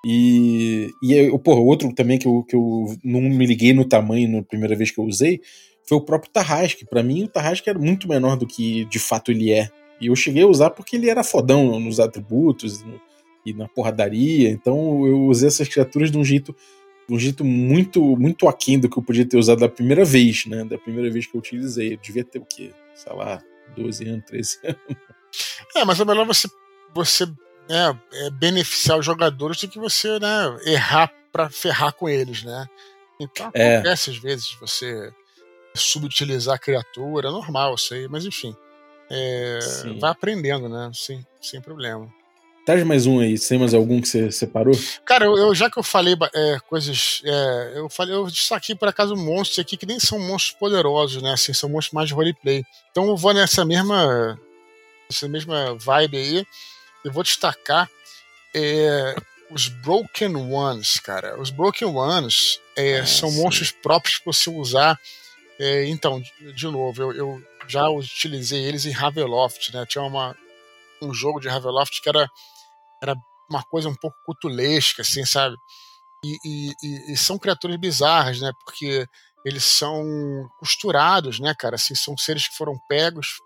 E, e eu, porra, outro também que eu, que eu não me liguei no tamanho na primeira vez que eu usei foi o próprio Tarrasque. Para mim, o Tarrasque era muito menor do que de fato ele é. E eu cheguei a usar porque ele era fodão nos atributos no, e na porradaria. Então eu usei essas criaturas de um jeito, de um jeito muito, muito aquém do que eu podia ter usado da primeira vez, né? Da primeira vez que eu utilizei. Eu devia ter o quê? Sei lá, 12 anos, 13 anos. É, mas é melhor você, você né, é, beneficiar os jogadores do que você né, errar para ferrar com eles, né? Então é. acontece é. às vezes você subutilizar a criatura, é normal isso aí, mas enfim. É, vai aprendendo, né? Sem, sem problema. Traz mais um aí, tem mais algum que você separou? Cara, eu, eu já que eu falei é, coisas. É, eu falei, eu destaquei por acaso monstros aqui que nem são monstros poderosos, né? Assim, são monstros mais de roleplay. Então eu vou nessa mesma. Essa mesma vibe aí. Eu vou destacar é, os Broken Ones, cara. Os Broken Ones é, ah, são sim. monstros próprios para você usar. É, então, de, novo, eu, eu já utilizei eles em Raveloft, né? Tinha uma, um jogo de Raveloft que era, era uma coisa um pouco cutulesca, assim, sabe? E, e, e, são criaturas bizarras, né? Porque eles são costurados, né, cara? Assim, são seres que foram pegos,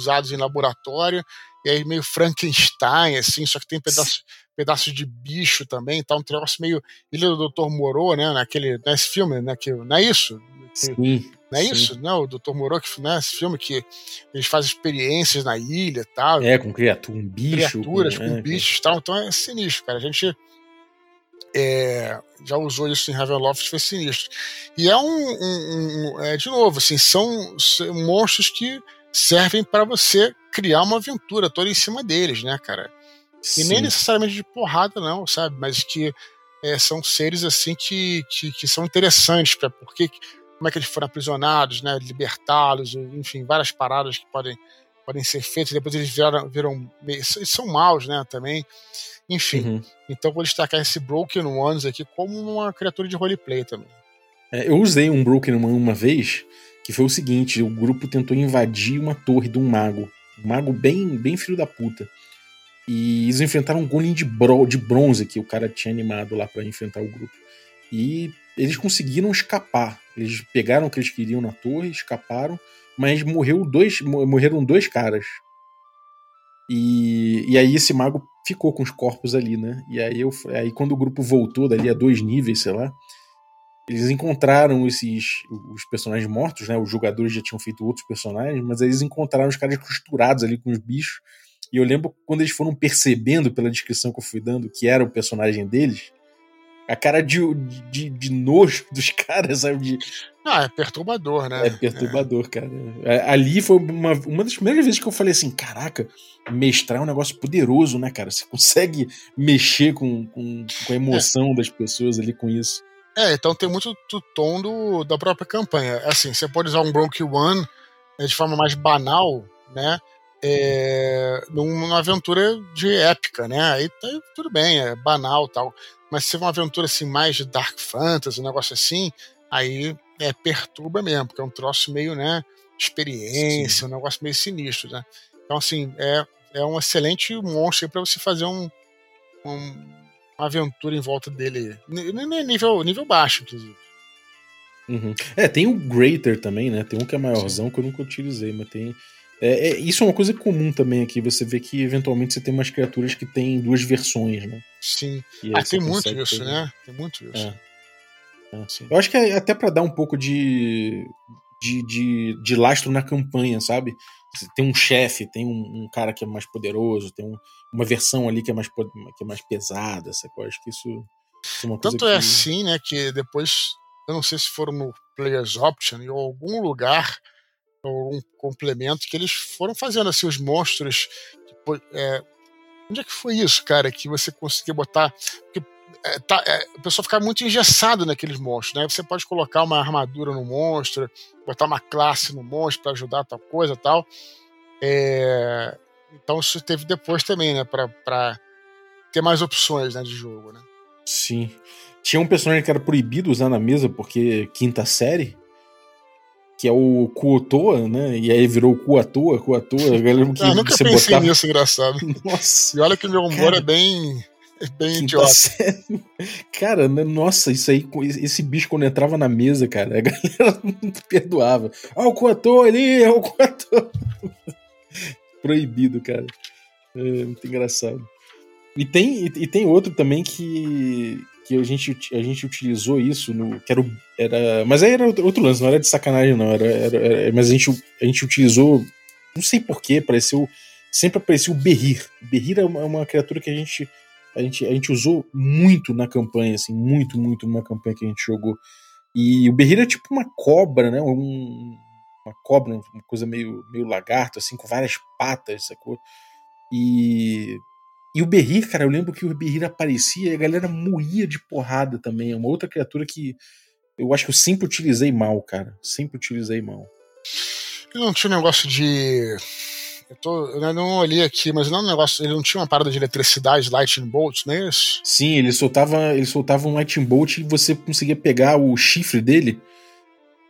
usados em laboratório, e aí meio Frankenstein, assim, só que tem pedaços, pedaços de bicho também, tá um negócio meio Ilha do Dr. Moreau, né? Naquele, nesse filme, né? Que, não é isso? Sim. Não é isso? Não, o Dr. Que, né, esse filme que eles fazem experiências na ilha e tal. É, com criatura, um bicho. Criaturas com, com bichos e tal. Então é sinistro, cara. A gente é, já usou isso em Ravenloft, foi sinistro. E é um, um, um é, de novo, assim, são, são monstros que servem para você criar uma aventura toda em cima deles, né, cara? Sim. E nem necessariamente de porrada, não, sabe? Mas que é, são seres assim que, que, que são interessantes para porque como é que eles foram aprisionados, né, libertá-los, enfim, várias paradas que podem, podem ser feitas. Depois eles viram, viram eles são maus, né, também. Enfim, uhum. então vou destacar esse Broken Ones aqui como uma criatura de roleplay também. É, eu usei um Broken One uma vez, que foi o seguinte: o grupo tentou invadir uma torre de um mago. Um mago bem, bem filho da puta. E eles enfrentaram um golem de, bro, de bronze que o cara tinha animado lá para enfrentar o grupo. E eles conseguiram escapar. Eles pegaram o que eles queriam na torre, escaparam, mas morreu dois, morreram dois caras. E, e aí esse mago ficou com os corpos ali, né? E aí, eu, aí quando o grupo voltou dali a dois níveis, sei lá, eles encontraram esses os personagens mortos, né? Os jogadores já tinham feito outros personagens, mas eles encontraram os caras costurados ali com os bichos. E eu lembro quando eles foram percebendo pela descrição que eu fui dando que era o personagem deles, a cara de, de, de nojo dos caras, sabe? De... Ah, é perturbador, né? É perturbador, é. cara. Ali foi uma, uma das primeiras vezes que eu falei assim: caraca, mestrar é um negócio poderoso, né, cara? Você consegue mexer com, com, com a emoção é. das pessoas ali com isso. É, então tem muito do tom do, da própria campanha. Assim, você pode usar um Bronk One né, de forma mais banal, né? É, numa aventura de épica, né? Aí tá, tudo bem, é banal tal. Mas se for uma aventura assim, mais de Dark Fantasy, um negócio assim, aí é, perturba mesmo, porque é um troço meio, né, experiência, Sim. um negócio meio sinistro, né? Então, assim, é, é um excelente monstro para você fazer um, um, uma aventura em volta dele. Nível, nível baixo, inclusive. Uhum. É, tem o Greater também, né? Tem um que é maiorzão Sim. que eu nunca utilizei, mas tem é, é, isso é uma coisa comum também aqui. Você vê que eventualmente você tem umas criaturas que têm duas versões, né? Sim. Ah, tem muito isso, ter... né? Tem muito isso. É. É. Eu acho que é até para dar um pouco de, de, de, de, lastro na campanha, sabe? Tem um chefe, tem um, um, cara que é mais poderoso, tem um, uma versão ali que é mais, que é mais pesada, sabe? Eu acho que isso, isso é uma coisa Tanto é que... assim, né, que depois, eu não sei se foram no Players Option, em algum lugar ou um complemento que eles foram fazendo assim os monstros. Tipo, é, onde é que foi isso, cara? Que você conseguia botar. Porque é, tá, é, o pessoal fica muito engessado naqueles monstros, né? Você pode colocar uma armadura no monstro, botar uma classe no monstro para ajudar tal coisa tal. É, então isso teve depois também, né? Para ter mais opções né, de jogo, né? Sim. Tinha um personagem que era proibido usar na mesa porque quinta série, que é o Kuotoa, né? E aí virou Kuatoa, Kuatoa. Eu lembro que ah, nunca você pensei botava... nisso, engraçado. Nossa. E olha que meu humor Cara. é bem, é bem idiota. Cara, né, nossa, isso aí, esse bicho quando entrava na mesa, cara, a galera não perdoava. Ah, o Kuatoa ali, é o Kuatoa. Proibido, cara. É muito engraçado. E tem, e, e tem outro também que, que a, gente, a gente utilizou isso no. Que era, o- era, mas aí era outro, lance, não era de sacanagem, não. Era, era- era- mas a gente, a gente utilizou. Não sei porquê, apareceu. Sempre apareceu o Berrir. Berrir é uma, é uma criatura que a gente, a, gente, a gente usou muito na campanha, assim, muito, muito numa campanha que a gente jogou. E o Berrir é tipo uma cobra, né? Um, uma cobra, uma coisa meio, meio lagarto, assim, com várias patas, sacou? E. E o Berrir, cara, eu lembro que o Berrir aparecia e a galera moía de porrada também. É uma outra criatura que eu acho que eu sempre utilizei mal, cara. Sempre utilizei mal. Ele não tinha um negócio de. Eu, tô, eu não olhei aqui, mas não é um negócio. Ele não tinha uma parada de eletricidade, lightning bolts, não é isso? Sim, ele soltava, ele soltava um lightning bolt e você conseguia pegar o chifre dele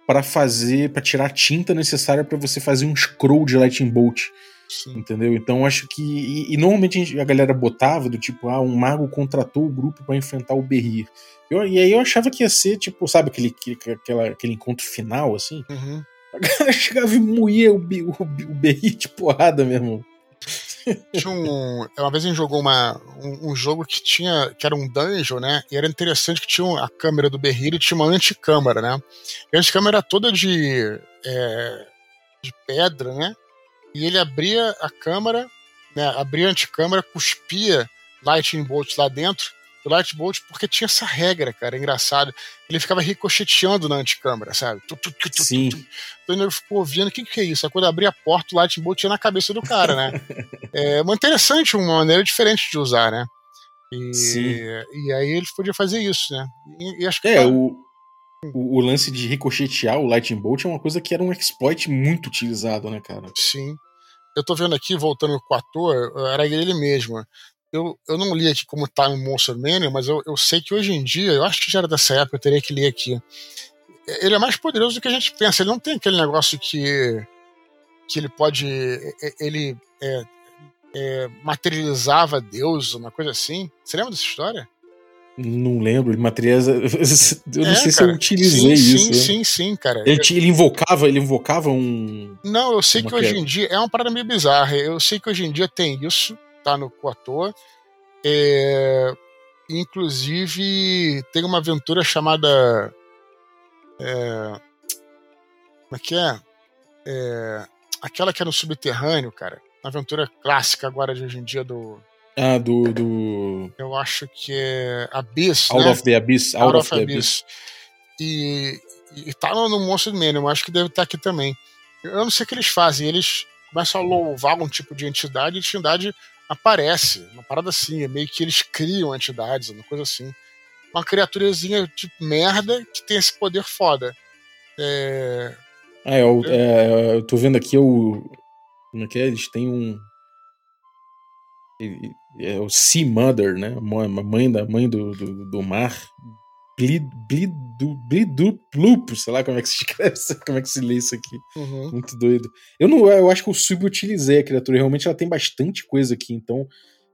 para fazer, para tirar a tinta necessária para você fazer um scroll de lightning bolt, Sim. entendeu? Então acho que e, e normalmente a, gente- a galera botava do tipo, ah, um mago contratou o grupo para enfrentar o Berrir. Eu- e aí eu achava que ia ser tipo, sabe aquele que- aquela, aquele encontro final assim? Uhum. A galera chegava e moía o, o, o Berrir de porrada mesmo. Tinha um, uma vez a gente jogou uma, um, um jogo que tinha que era um dungeon, né? E era interessante que tinha a câmera do Berrir e tinha uma anticâmara, né? E a anticâmara era toda de, é, de pedra, né? E ele abria a câmara, né? Abria a anticâmara, cuspia lightning bolts lá dentro. O light bolt porque tinha essa regra, cara, engraçado. Ele ficava ricocheteando na anticâmara, sabe? Tu, tu, tu, tu, Sim. Então ele ficou ouvindo, o que, que é isso? Aí quando abria a porta, o lightning bolt ia na cabeça do cara, né? é uma interessante, uma maneira diferente de usar, né? E, Sim. e aí ele podia fazer isso, né? E, e acho que É, o, o, o lance de ricochetear o Lightning Bolt é uma coisa que era um exploit muito utilizado, né, cara? Sim. Eu tô vendo aqui, voltando com o ator, era ele mesmo. Eu, eu não li aqui como tá no Monster Mania, mas eu, eu sei que hoje em dia, eu acho que já era dessa época, eu teria que ler aqui. Ele é mais poderoso do que a gente pensa. Ele não tem aquele negócio que, que ele pode. Ele é, é, materializava Deus, uma coisa assim. Você lembra dessa história? Não lembro, ele materializa. Eu não É, sei se cara. eu utilizei sim, isso. Sim, né? sim, sim, cara. Ele, ele invocava, ele invocava um. Não, eu sei que hoje queda. em dia é uma parada meio bizarra. Eu sei que hoje em dia tem isso, tá no Coatoa. É, inclusive, tem uma aventura chamada. é, como é que é? É, Aquela que é no subterrâneo, cara. Uma aventura clássica agora de hoje em dia do. Ah, do. do Eu acho que é Abyss. Out né? of the Abyss. Out, of, the Abyss. E, e tá no, no Monster Mania, eu acho que deve estar aqui também. Eu não sei o que eles fazem, eles começam a louvar um tipo de entidade e a entidade aparece. Uma parada assim, é meio que eles criam entidades, uma coisa assim. Uma criaturazinha tipo merda que tem esse poder foda. É, Ah, o- é, eu tô vendo aqui o. Como é que é? Eles têm um. É o Sea Mother, né? Mãe- da mãe do, do, do mar. Blid, sei lá como é que se escreve, como é que se lê isso aqui. uhum. Muito doido. Eu não, eu acho que eu subutilizei a criatura. Realmente ela tem bastante coisa aqui, então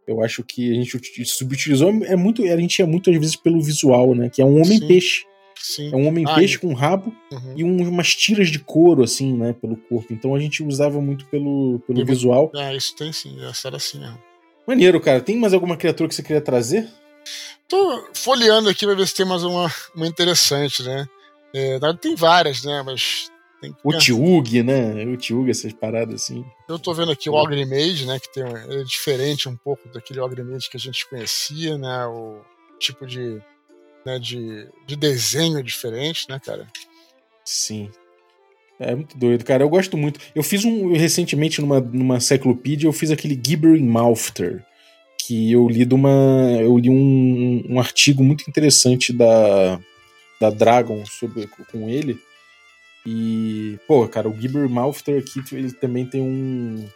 eu acho que a gente uti- subutilizou. É muito, a gente é muito às vezes pelo visual, né? Que é um homem Sim. peixe. Sim. É um homem Ah, peixe com rabo Uhum. e um- umas tiras de couro assim, né, pelo corpo. Então a gente usava muito pelo, pelo visual. É, isso tem sim, essa era assim mesmo. Maneiro, cara. Tem mais alguma criatura que você queria trazer? Tô folheando aqui pra ver se tem mais uma, uma interessante, né? É, na verdade, tem várias, né? Mas tem que O. Tiug, né? O Tiug, essas paradas assim. Eu tô vendo aqui o Ogre Mage, né? Que tem, é diferente um pouco daquele Ogre Mage que a gente conhecia, né? O tipo de, né, de, de desenho diferente, né, cara? Sim. É muito doido, cara. Eu gosto muito. Eu fiz um recentemente numa, numa Cyclopedia, eu fiz aquele Gibbering Mouther. que eu li de uma. Eu li um, um artigo muito interessante da, da Dragon sobre, com ele. E, pô, cara, o Gibber Malfter aqui, ele também tem um.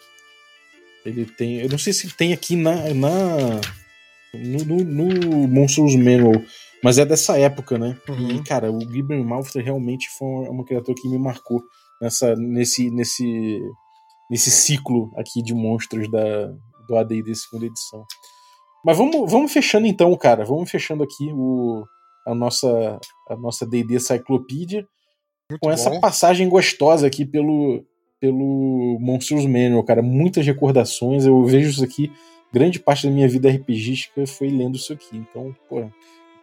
Ele tem. Eu não sei se tem aqui na. na no, no, no Monsters Manual, mas é dessa época, né? Uhum. E, cara, o Gibber Malfter realmente foi uma, criatura que me marcou nessa, nesse, nesse, nesse ciclo aqui de monstros da, do AD&D segunda edição. Mas vamos, vamos fechando então, cara. Vamos fechando aqui o, a nossa a nossa D&D Cyclopedia com essa passagem gostosa aqui pelo pelo Monsters Manual, cara. Muitas recordações. Eu vejo isso aqui. Grande parte da minha vida RPGística foi lendo isso aqui. Então, pô,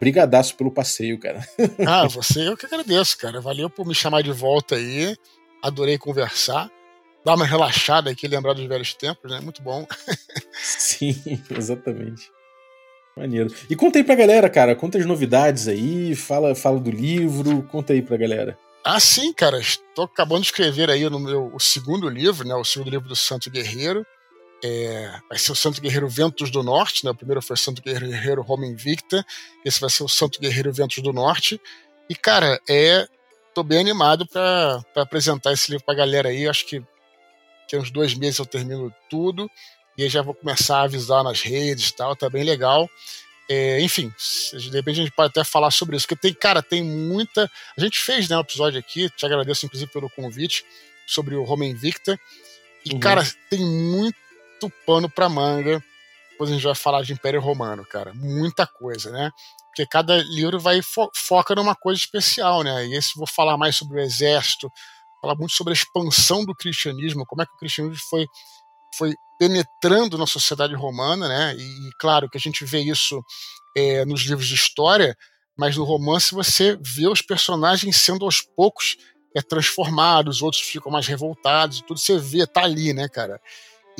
brigadaço pelo passeio, cara. Ah, você eu que agradeço, cara. Valeu por me chamar de volta aí. Adorei conversar dar uma relaxada aqui, lembrar dos velhos tempos, né? Muito bom. Sim, exatamente. Maneiro. E conta aí pra galera, cara, conta as novidades aí, fala, fala do livro, conta aí pra galera. Ah, sim, cara. Estou acabando de escrever aí no meu o segundo livro, né? O segundo livro do Santo Guerreiro. É, vai ser o Santo Guerreiro Ventos do Norte, né? O primeiro foi o Santo Guerreiro Roma Invicta. Esse vai ser o Santo Guerreiro Ventos do Norte. E, cara, é. Tô bem animado para apresentar esse livro pra galera aí. Acho que Daqui uns dois meses eu termino tudo. E aí já vou começar a avisar nas redes e tal, tá bem legal. É, enfim, de repente a gente pode até falar sobre isso, porque tem, cara, tem muita. A gente fez né, um episódio aqui, te agradeço inclusive pelo convite, sobre o Roma Invicta. E, uhum. cara, tem muito pano pra manga. Depois a gente vai falar de Império Romano, cara. Muita coisa, né? Porque cada livro vai fo foca numa coisa especial, né? E esse vou falar mais sobre o exército, fala muito sobre a expansão do cristianismo, como é que o cristianismo foi, foi penetrando na sociedade romana, né? E, e claro que a gente vê isso é, nos livros de história, mas no romance você vê os personagens sendo aos poucos é, transformados, outros ficam mais revoltados, tudo você vê, tá ali, né, cara?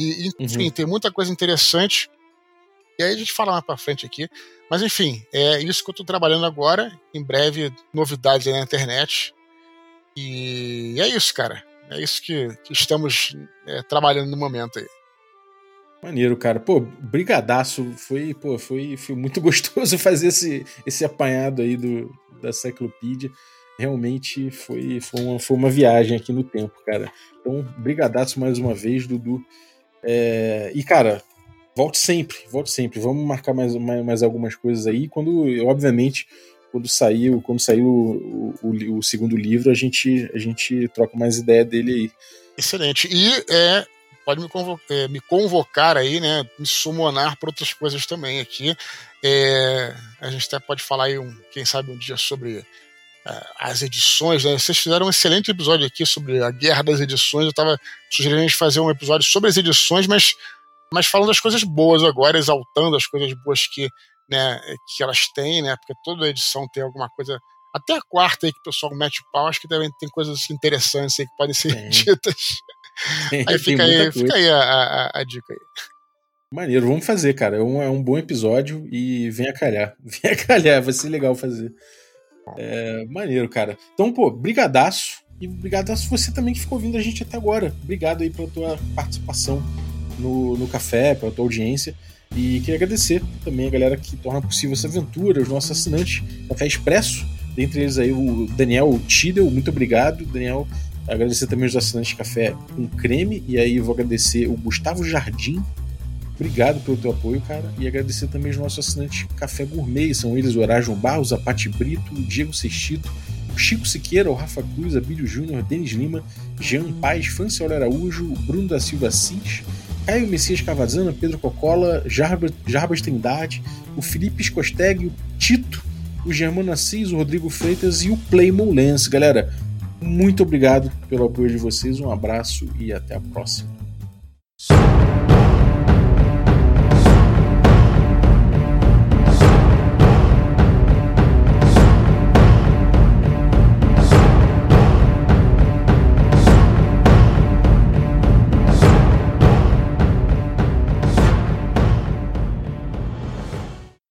E, enfim, uhum. tem muita coisa interessante. E aí a gente fala mais pra frente aqui. Mas enfim, é isso que eu tô trabalhando agora. Em breve, novidades aí na internet. E é isso, cara. É isso que, que estamos é, trabalhando no momento aí. Maneiro, cara. Pô, brigadaço. Foi, pô, foi, foi muito gostoso fazer esse, esse apanhado aí do, da Cyclopedia. Realmente foi, foi, uma, foi uma viagem aqui no tempo, cara. Então, brigadaço mais uma vez, Dudu. É, e, cara, volte sempre, volte sempre. Vamos marcar mais, mais, mais algumas coisas aí. Quando, obviamente, quando saiu, quando saiu o, o, o, segundo livro, a gente, a gente troca mais ideia dele aí. Excelente. E é, pode me convocar, é, me convocar aí, né? Me summonar para outras coisas também aqui. É, a gente até pode falar aí, um, quem sabe, um dia sobre as edições. Né? Vocês fizeram um excelente episódio aqui sobre a guerra das edições. Eu estava sugerindo a gente fazer um episódio sobre as edições, mas, mas falando das coisas boas agora, exaltando as coisas boas que né, que elas têm, né? Porque toda edição tem alguma coisa. Até a quarta aí que o pessoal mete pau, acho que também tem coisas interessantes aí que podem ser ditas. Aí fica aí, fica aí a, a, a, dica aí. Maneiro, vamos fazer, cara. É um, é um bom episódio e vem a calhar. Vem a calhar, vai ser legal fazer. É, maneiro, cara. Então, pô, brigadaço. E brigadaço você também que ficou ouvindo a gente até agora. Obrigado aí pela tua participação no, no café, pela tua audiência. E queria agradecer também a galera que torna possível essa aventura, os nossos assinantes Café Expresso, dentre eles aí o Daniel Tidel, muito obrigado, Daniel. Agradecer também os assinantes de Café com Creme, e aí vou agradecer o Gustavo Jardim, obrigado pelo teu apoio, cara, e agradecer também os nossos assinantes Café Gourmet, são eles o Horácio Barros, a Pati Brito, o Diego Sextito, o Chico Siqueira, o Rafa Cruz, Abílio Júnior, Denis Lima, Jean Paz, Franciel Araújo, Bruno da Silva Assis, Caio Messias Cavazana, Pedro Cocola, Jarbas, Trindade, o Felipe Escosteg, o Tito, o Germano Assis, o Rodrigo Freitas e o Playmo Lens. Galera, muito obrigado pelo apoio de vocês, um abraço e até a próxima.